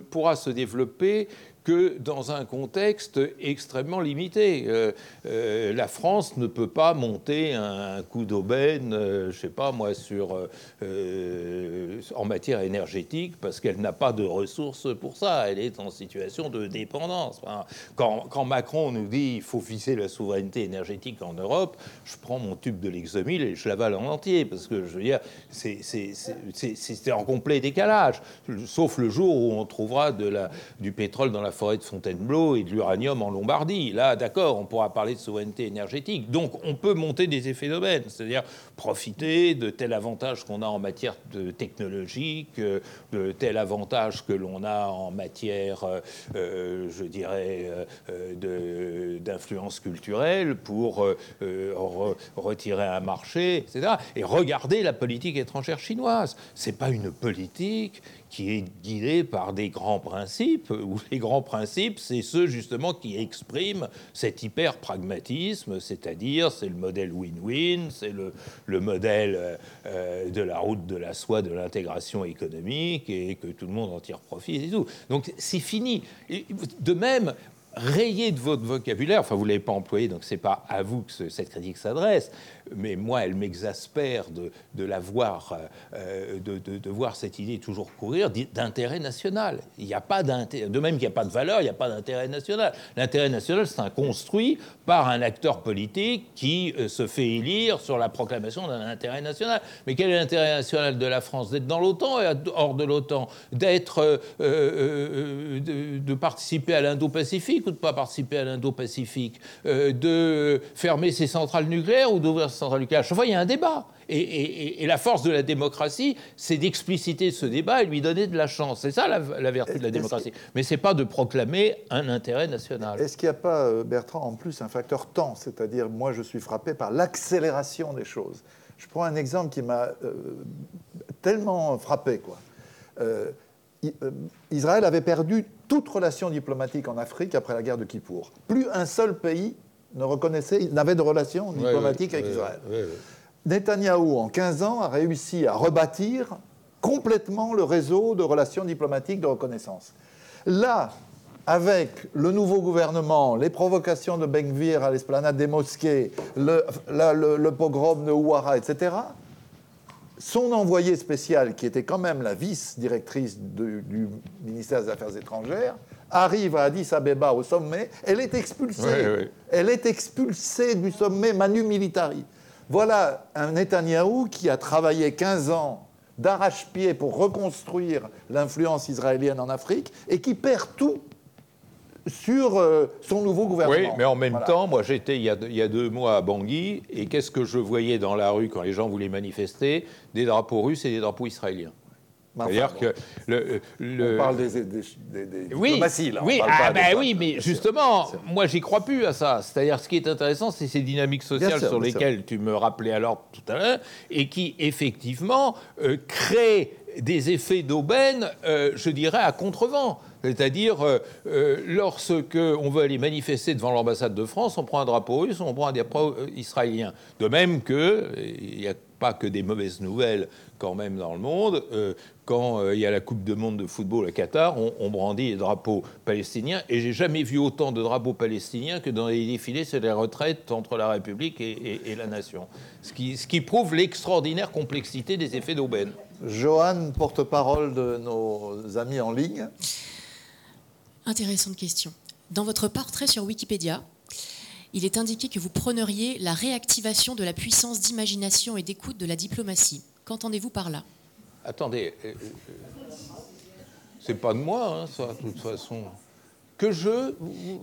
pourra se développer que dans un contexte extrêmement limité. Euh, euh, la France ne peut pas monter un coup d'aubaine, euh, je sais pas moi, sur, en matière énergétique parce qu'elle n'a pas de ressources pour ça. Elle est en situation de dépendance. quand, Macron nous dit il faut fixer la souveraineté énergétique en Europe, je prends mon tube de l'exomile et je l'avale en entier parce que je veux dire, c'est en complet décalage, sauf le jour où on trouvera du pétrole dans la forêt de Fontainebleau et de l'uranium en Lombardie. Là, d'accord, on pourra parler de souveraineté énergétique. Donc, on peut monter des effets d'aubaine, c'est-à-dire profiter de tel avantage qu'on a en matière technologique, de tel avantage que l'on a en matière, euh, euh, je dirais, euh, d'influence culturelle pour retirer un marché, etc. Et regarder la politique étrangère chinoise. C'est pas une politique qui est guidé par des grands principes, où les grands principes, c'est ceux justement qui expriment cet hyper-pragmatisme, c'est-à-dire c'est le modèle win-win, c'est le, le, modèle euh, de la route de la soie de l'intégration économique et que tout le monde en tire profit et tout. Donc c'est fini. de même, rayez de votre vocabulaire, enfin vous ne l'avez pas employé, donc c'est pas à vous que cette critique s'adresse, mais moi, elle m'exaspère de, de, la voir, euh, de, de, voir cette idée toujours courir d'intérêt national. Il n'y a pas de même qu'il n'y a pas de valeur, il n'y a pas d'intérêt national. L'intérêt national, c'est un construit par un acteur politique qui euh, se fait élire sur la proclamation d'un intérêt national. Mais quel est l'intérêt national de la France D'être dans l'OTAN et hors de l'OTAN? D'être, euh, de, participer à l'Indo-Pacifique ou de ne pas participer à l'Indo-Pacifique, euh, de fermer ses centrales nucléaires ou d'ouvrir ses centrales nucléaires. Chaque fois, il y a un débat. Et, la force de la démocratie, c'est d'expliciter ce débat et lui donner de la chance. C'est ça la, vertu de la démocratie. Mais ce n'est pas de proclamer un intérêt national. Est-ce qu'il n'y a pas, euh, Bertrand, en plus un facteur temps? C'est-à-dire, moi, je suis frappé par l'accélération des choses. Je prends un exemple qui m'a euh, tellement frappé. Quoi. Euh, Israël avait perdu toute relation diplomatique en Afrique après la guerre de Kippour. Plus un seul pays ne reconnaissait, n'avait de relation diplomatique avec Israël. Netanyahou, en 15 ans, a réussi à rebâtir complètement le réseau de relations diplomatiques de reconnaissance. Là, avec le nouveau gouvernement, les provocations de Benvir à l'esplanade des mosquées, le, pogrom de Ouara, etc., son envoyé spécial, qui était quand même la vice-directrice du ministère des Affaires étrangères, arrive à Addis Abeba au sommet, elle est expulsée. Elle est expulsée du sommet Manu Militari. Voilà un Netanyahou qui a travaillé 15 ans d'arrache-pied pour reconstruire l'influence israélienne en Afrique et qui perd tout sur euh, son nouveau gouvernement. Oui, mais en même temps, moi j'étais il, y a deux mois à Bangui et qu'est-ce que je voyais dans la rue quand les gens voulaient manifester Des drapeaux russes et des drapeaux israéliens. C'est-à-dire que le, On parle des, des, oui, diplomaties, là. Oui, ah, ben oui, mais justement, moi, j'y crois plus à ça. C'est-à-dire, ce qui est intéressant, c'est ces dynamiques sociales sur lesquelles tu me rappelais alors tout à l'heure, et qui, effectivement, euh, créent des effets d'aubaine, euh, je dirais, à contrevent. C'est-à-dire, euh, euh, lorsque on veut aller manifester devant l'ambassade de France, on prend un drapeau russe, on prend un drapeau israélien. De même que, il n'y a pas que des mauvaises nouvelles quand même dans le monde. Euh, quand euh, il y a la Coupe du Monde de football à Qatar, on, brandit les drapeaux palestiniens. Et j'ai jamais vu autant de drapeaux palestiniens que dans les défilés c'est les retraites entre la République et, la nation. Ce qui, ce qui prouve l'extraordinaire complexité des effets d'aubaine. Johan, porte-parole de nos amis en ligne. Intéressante question. Dans votre portrait sur Wikipédia, il est indiqué que vous prôneriez la réactivation de la puissance d'imagination et d'écoute de la diplomatie. Qu'entendez-vous par là? Attendez, euh, euh, c'est pas de moi, hein, ça, de toute façon. Que je.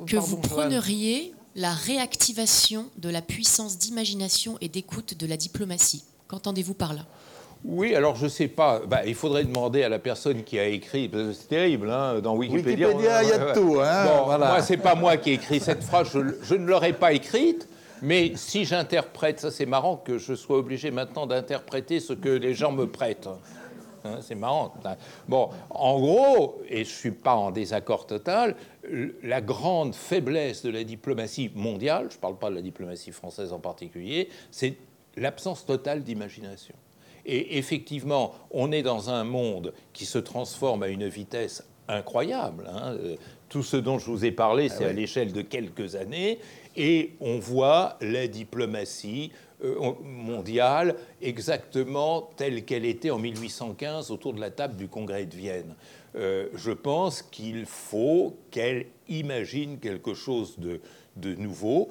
Que vous prôneriez la réactivation de la puissance d'imagination et d'écoute de la diplomatie. Qu'entendez-vous par là? Oui, alors je ne sais pas. Bah, il faudrait demander à la personne qui a écrit. C'est terrible, hein, dans Wikipédia. Wikipédia, il y a de tout. Hein, bon, voilà. Moi, c'est pas moi qui ai écrit cette phrase. Je, je ne l'aurais pas écrite. Mais si j'interprète, ça c'est marrant que je sois obligé maintenant d'interpréter ce que les gens me prêtent. Hein, c'est marrant. Bon, en gros, et je ne suis pas en désaccord total, la grande faiblesse de la diplomatie mondiale, je ne parle pas de la diplomatie française en particulier, c'est l'absence totale d'imagination. Et effectivement, on est dans un monde qui se transforme à une vitesse incroyable. Hein. Tout ce dont je vous ai parlé, ah c'est à l'échelle de quelques années. Et on voit la diplomatie euh, mondiale exactement telle qu'elle était en 1815 autour de la table du Congrès de Vienne. Euh, je pense qu'il faut qu'elle imagine quelque chose de, de nouveau.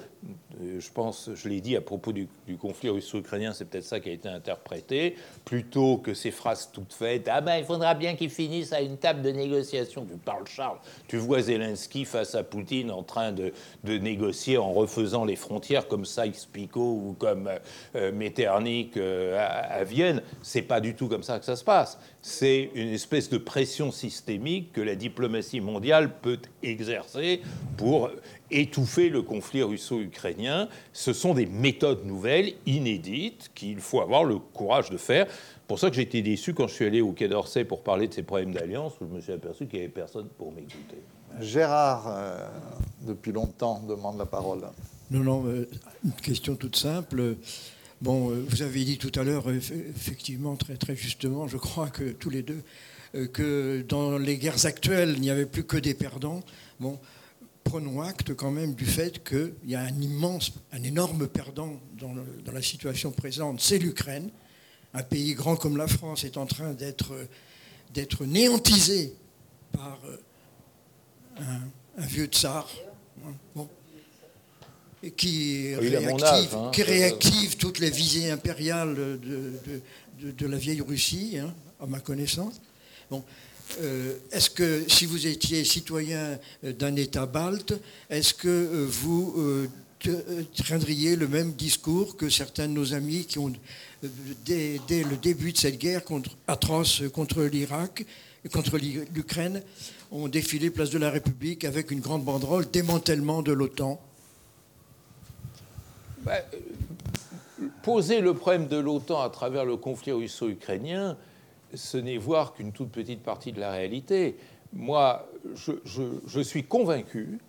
Euh, je pense, je l'ai dit à propos du, conflit russo-ukrainien, c'est peut-être ça qui a été interprété, plutôt que ces phrases toutes faites. Ah ben, il faudra bien qu'ils finissent à une table de négociation. Tu parles, Charles. Tu vois Zelensky face à Poutine en train de, négocier en refaisant les frontières comme Sykes-Picot ou comme euh, Metternich euh, à, à, Vienne. C'est pas du tout comme ça que ça se passe. C'est une espèce de pression systémique que la diplomatie mondiale peut exercer pour étouffer le conflit russo-ukrainien. Ce sont des méthodes nouvelles, inédites, qu'il faut avoir le courage de faire. C'est pour ça que j'ai été déçu quand je suis allé au Quai d'Orsay pour parler de ces problèmes d'alliance, où je me suis aperçu qu'il n'y avait personne pour m'écouter. Gérard, euh, depuis longtemps, demande la parole. Non, non, euh, une question toute simple. Bon, euh, vous avez dit tout à l'heure, effectivement, très, très justement, je crois que tous les deux, que dans les guerres actuelles, il n'y avait plus que des perdants. Bon, prenons acte quand même du fait qu'il y a un immense, un énorme perdant dans, la situation présente, c'est l'Ukraine. Un pays grand comme la France est en train d'être, d'être néantisé par euh, un, vieux tsar. Hein, et qui, réactive, hein. qui réactive toutes les visées impériales de, de, la vieille Russie, hein, à ma connaissance. Bon, euh, est-ce que si vous étiez citoyen d'un État balte, est-ce que euh, vous euh, le même discours que certains de nos amis qui ont, euh, dès, le début de cette guerre atroce contre l'Irak, contre l'Ukraine, ont défilé place de la République avec une grande banderole démantèlement de l'OTAN? Bah, euh, poser le problème de l'OTAN à travers le conflit russo-ukrainien, ce n'est voir qu'une toute petite partie de la réalité. Moi, je, suis convaincu,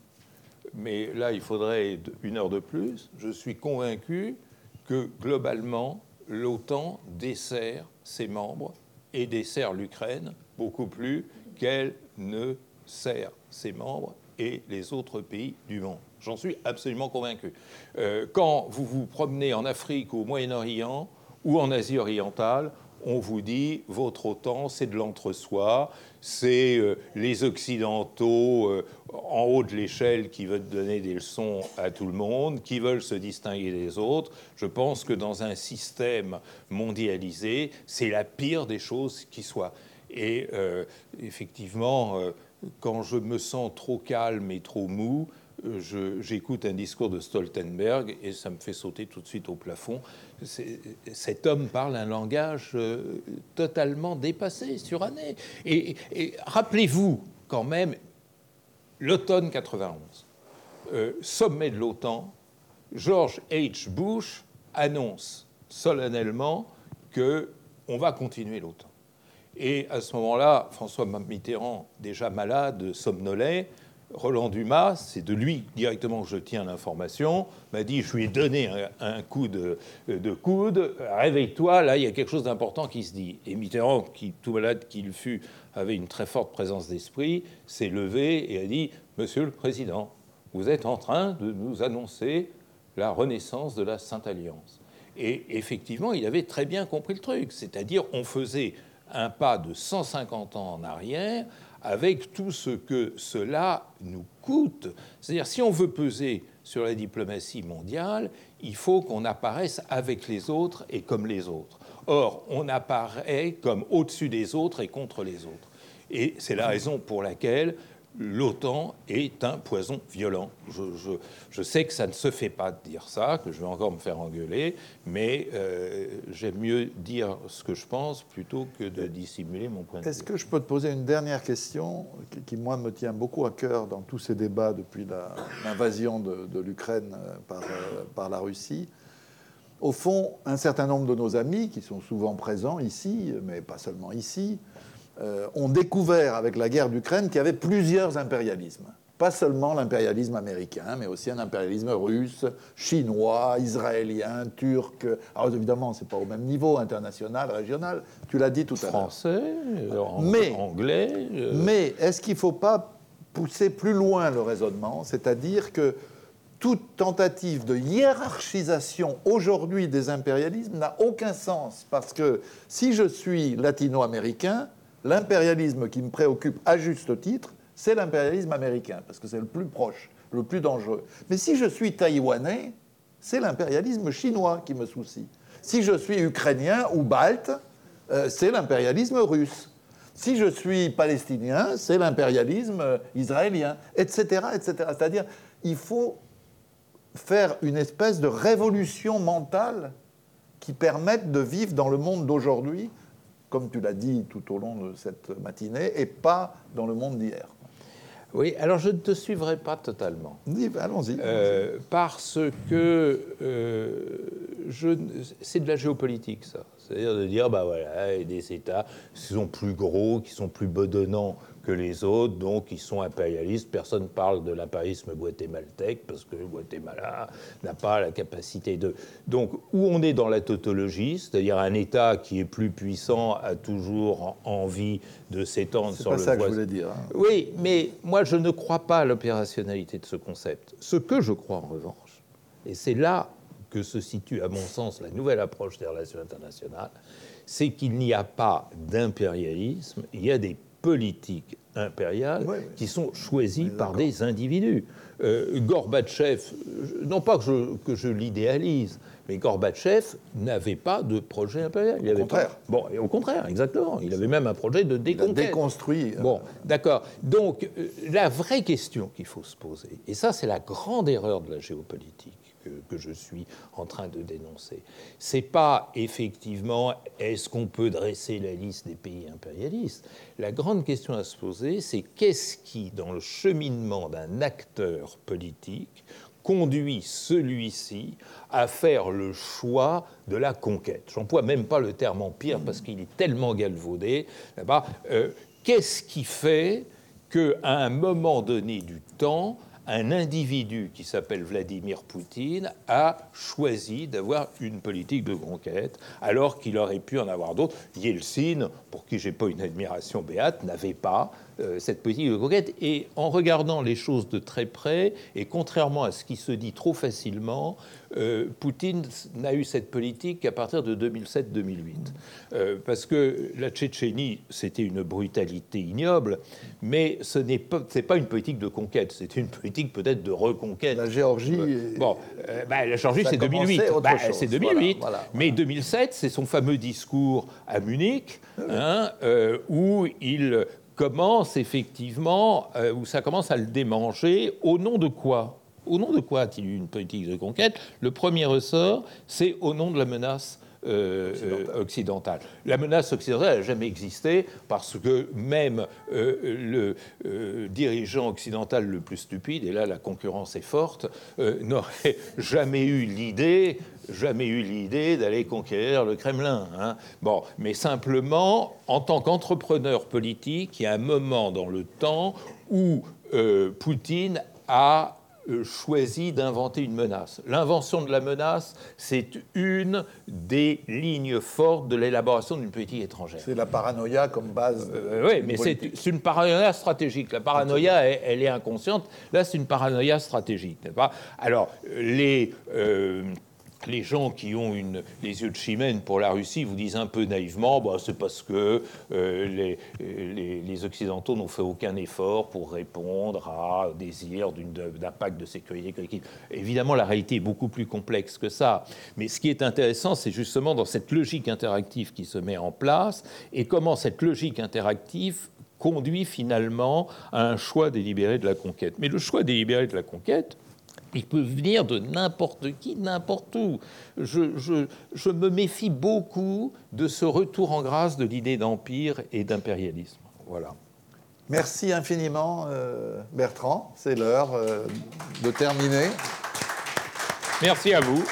mais là, il faudrait une heure de plus, je suis convaincu que globalement, l'OTAN dessert ses membres et dessert l'Ukraine beaucoup plus qu'elle ne sert ses membres et les autres pays du monde. J'en suis absolument convaincu. Euh, quand vous vous promenez en Afrique au Moyen-Orient ou en Asie orientale, on vous dit votre OTAN, c'est de l'entre-soi, c'est euh, les Occidentaux euh, en haut de l'échelle qui veulent donner des leçons à tout le monde, qui veulent se distinguer des autres. Je pense que dans un système mondialisé, c'est la pire des choses qui soit. Et euh, effectivement, quand je me sens trop calme et trop mou, j'écoute un discours de Stoltenberg et ça me fait sauter tout de suite au plafond. Cet homme parle un langage euh, totalement dépassé, suranné. Et, et rappelez-vous quand même l'automne 91, euh, sommet de l'OTAN, George H. Bush annonce solennellement que on va continuer l'OTAN. Et à ce moment-là, François Mitterrand, déjà malade, somnolait. Roland Dumas, c'est de lui directement que je tiens l'information, m'a dit Je lui ai donné un, coup de, de coude, réveille-toi, là, il y a quelque chose d'important qui se dit. Et Mitterrand, qui, tout malade qu'il fut, avait une très forte présence d'esprit, s'est levé et a dit Monsieur le Président, vous êtes en train de nous annoncer la renaissance de la Sainte Alliance. Et effectivement, il avait très bien compris le truc, c'est-à-dire on faisait un pas de 150 ans en arrière avec tout ce que cela nous coûte. C'est-à-dire si on veut peser sur la diplomatie mondiale, il faut qu'on apparaisse avec les autres et comme les autres. Or, on apparaît comme au-dessus des autres et contre les autres. Et c'est la raison pour laquelle l'OTAN est un poison violent. Je, je- je sais que ça ne se fait pas de dire ça, que je vais encore me faire engueuler, mais euh, j'aime mieux dire ce que je pense plutôt que de dissimuler mon point de Est-ce vue. que je peux te poser une dernière question qui, qui, moi, me tient beaucoup à cœur dans tous ces débats depuis l'invasion de, de l'Ukraine euh, par, euh, par la Russie? Au fond, un certain nombre de nos amis, qui sont souvent présents ici, mais pas seulement ici, euh, ont découvert avec la guerre d'Ukraine qu'il y avait plusieurs impérialismes. Pas seulement l'impérialisme américain, mais aussi un impérialisme russe, chinois, israélien, turc. Alors évidemment, c'est pas au même niveau international, régional. Tu l'as dit tout à l'heure. Français, Mais- anglais. euh, Mais est-ce qu'il ne faut pas pousser plus loin le raisonnement C'est-à-dire que toute tentative de hiérarchisation aujourd'hui des impérialismes n'a aucun sens. Parce que si je suis latino-américain, l'impérialisme qui me préoccupe à juste titre, c'est l'impérialisme américain, parce que c'est le plus proche, le plus dangereux. Mais si je suis taïwanais, c'est l'impérialisme chinois qui me soucie. Si je suis ukrainien ou balte, euh, c'est l'impérialisme russe. Si je suis palestinien, c'est l'impérialisme euh, israélien, etc., etc. C'est-à-dire, il faut faire une espèce de révolution mentale qui permette de vivre dans le monde d'aujourd'hui, comme tu l'as dit tout au long de cette matinée, et pas dans le monde d'hier. Oui, alors je ne te suivrai pas totalement. Allons-y. Euh, parce que euh, c'est de la géopolitique, ça. C'est-à-dire de dire, bah voilà, il y a des États qui sont plus gros, qui sont plus bedonnants que les autres, donc ils sont impérialistes. Personne ne parle de l'impérialisme guatémaltèque, parce que le Guatemala n'a pas la capacité de... Donc, où on est dans la tautologie, c'est-à-dire un État qui est plus puissant a toujours envie de s'étendre c'est sur pas le ça que je voulais dire. hein. Oui, mais moi, je ne crois pas à l'opérationnalité de ce concept. Ce que je crois, en revanche, et c'est là que se situe, à mon sens, la nouvelle approche des relations internationales, c'est qu'il n'y a pas d'impérialisme, il y a des politiques impériales qui sont choisies par des individus. Euh, Gorbatchev, non pas que je, que je l'idéalise, mais Gorbatchev n'avait pas de projet impérial. Il au contraire. Pas... Bon, et au contraire, exactement. Il avait même un projet de déconquête. déconstruit. Bon, d'accord. Donc, euh, la vraie question qu'il faut se poser, et ça, c'est la grande erreur de la géopolitique, que, je suis en train de dénoncer. C'est pas effectivement est-ce qu'on peut dresser la liste des pays impérialistes? La grande question à se poser, c'est qu'est-ce qui, dans le cheminement d'un acteur politique, conduit celui-ci à faire le choix de la conquête? J'emploie même pas le terme empire parce qu'il est tellement galvaudé. Euh, qu'est-ce qui fait qu'à un moment donné du temps, un individu qui s'appelle Vladimir Poutine a choisi d'avoir une politique de conquête, alors qu'il aurait pu en avoir d'autres. Yeltsin, pour qui j'ai pas une admiration béate, n'avait pas. Euh, cette politique de conquête. Et en regardant les choses de très près, et contrairement à ce qui se dit trop facilement, euh, Poutine n'a eu cette politique qu'à partir de 2007-2008. Euh, parce que la Tchétchénie, c'était une brutalité ignoble, mais ce n'est pas, pas une politique de conquête, c'était une politique peut-être de reconquête. La Géorgie. bon, bah, la Géorgie, c'est 2008. Bah, c'est 2008. Mais 2007, c'est son fameux discours à Munich, hein, où il commence effectivement, euh, où ça commence à le démanger, au nom de quoi? Au nom de quoi a-t-il eu une politique de conquête? Le premier ressort, c'est au nom de la menace euh, euh, occidentale. La menace occidentale n'a jamais existé parce que même le dirigeant occidental le plus stupide, et là la concurrence est forte, n'aurait <laughs> jamais eu l'idée jamais eu l'idée d'aller conquérir le Kremlin. Hein. Bon, mais simplement, en tant qu'entrepreneur politique, il y a un moment dans le temps où euh, Poutine a euh, choisi d'inventer une menace. L'invention de la menace, c'est une des lignes fortes de l'élaboration d'une politique étrangère. C'est la paranoïa comme base. Euh, oui, mais c'est une paranoïa stratégique. La paranoïa, elle, est inconsciente. Là, c'est une paranoïa stratégique, n'est-ce pas? Alors, les les gens qui ont les yeux de chimène pour la Russie vous disent un peu naïvement bah, c'est parce que euh, les, les, Occidentaux n'ont fait aucun effort pour répondre à désir d'un pacte de sécurité. Évidemment, la réalité est beaucoup plus complexe que ça. Mais ce qui est intéressant, c'est justement dans cette logique interactive qui se met en place et comment cette logique interactive conduit finalement à un choix délibéré de la conquête. Mais le choix délibéré de la conquête, il peut venir de n'importe qui, n'importe où. Je, me méfie beaucoup de ce retour en grâce de l'idée d'empire et d'impérialisme. Voilà. Merci infiniment, euh, Bertrand. C'est l'heure euh, de terminer. Merci à vous.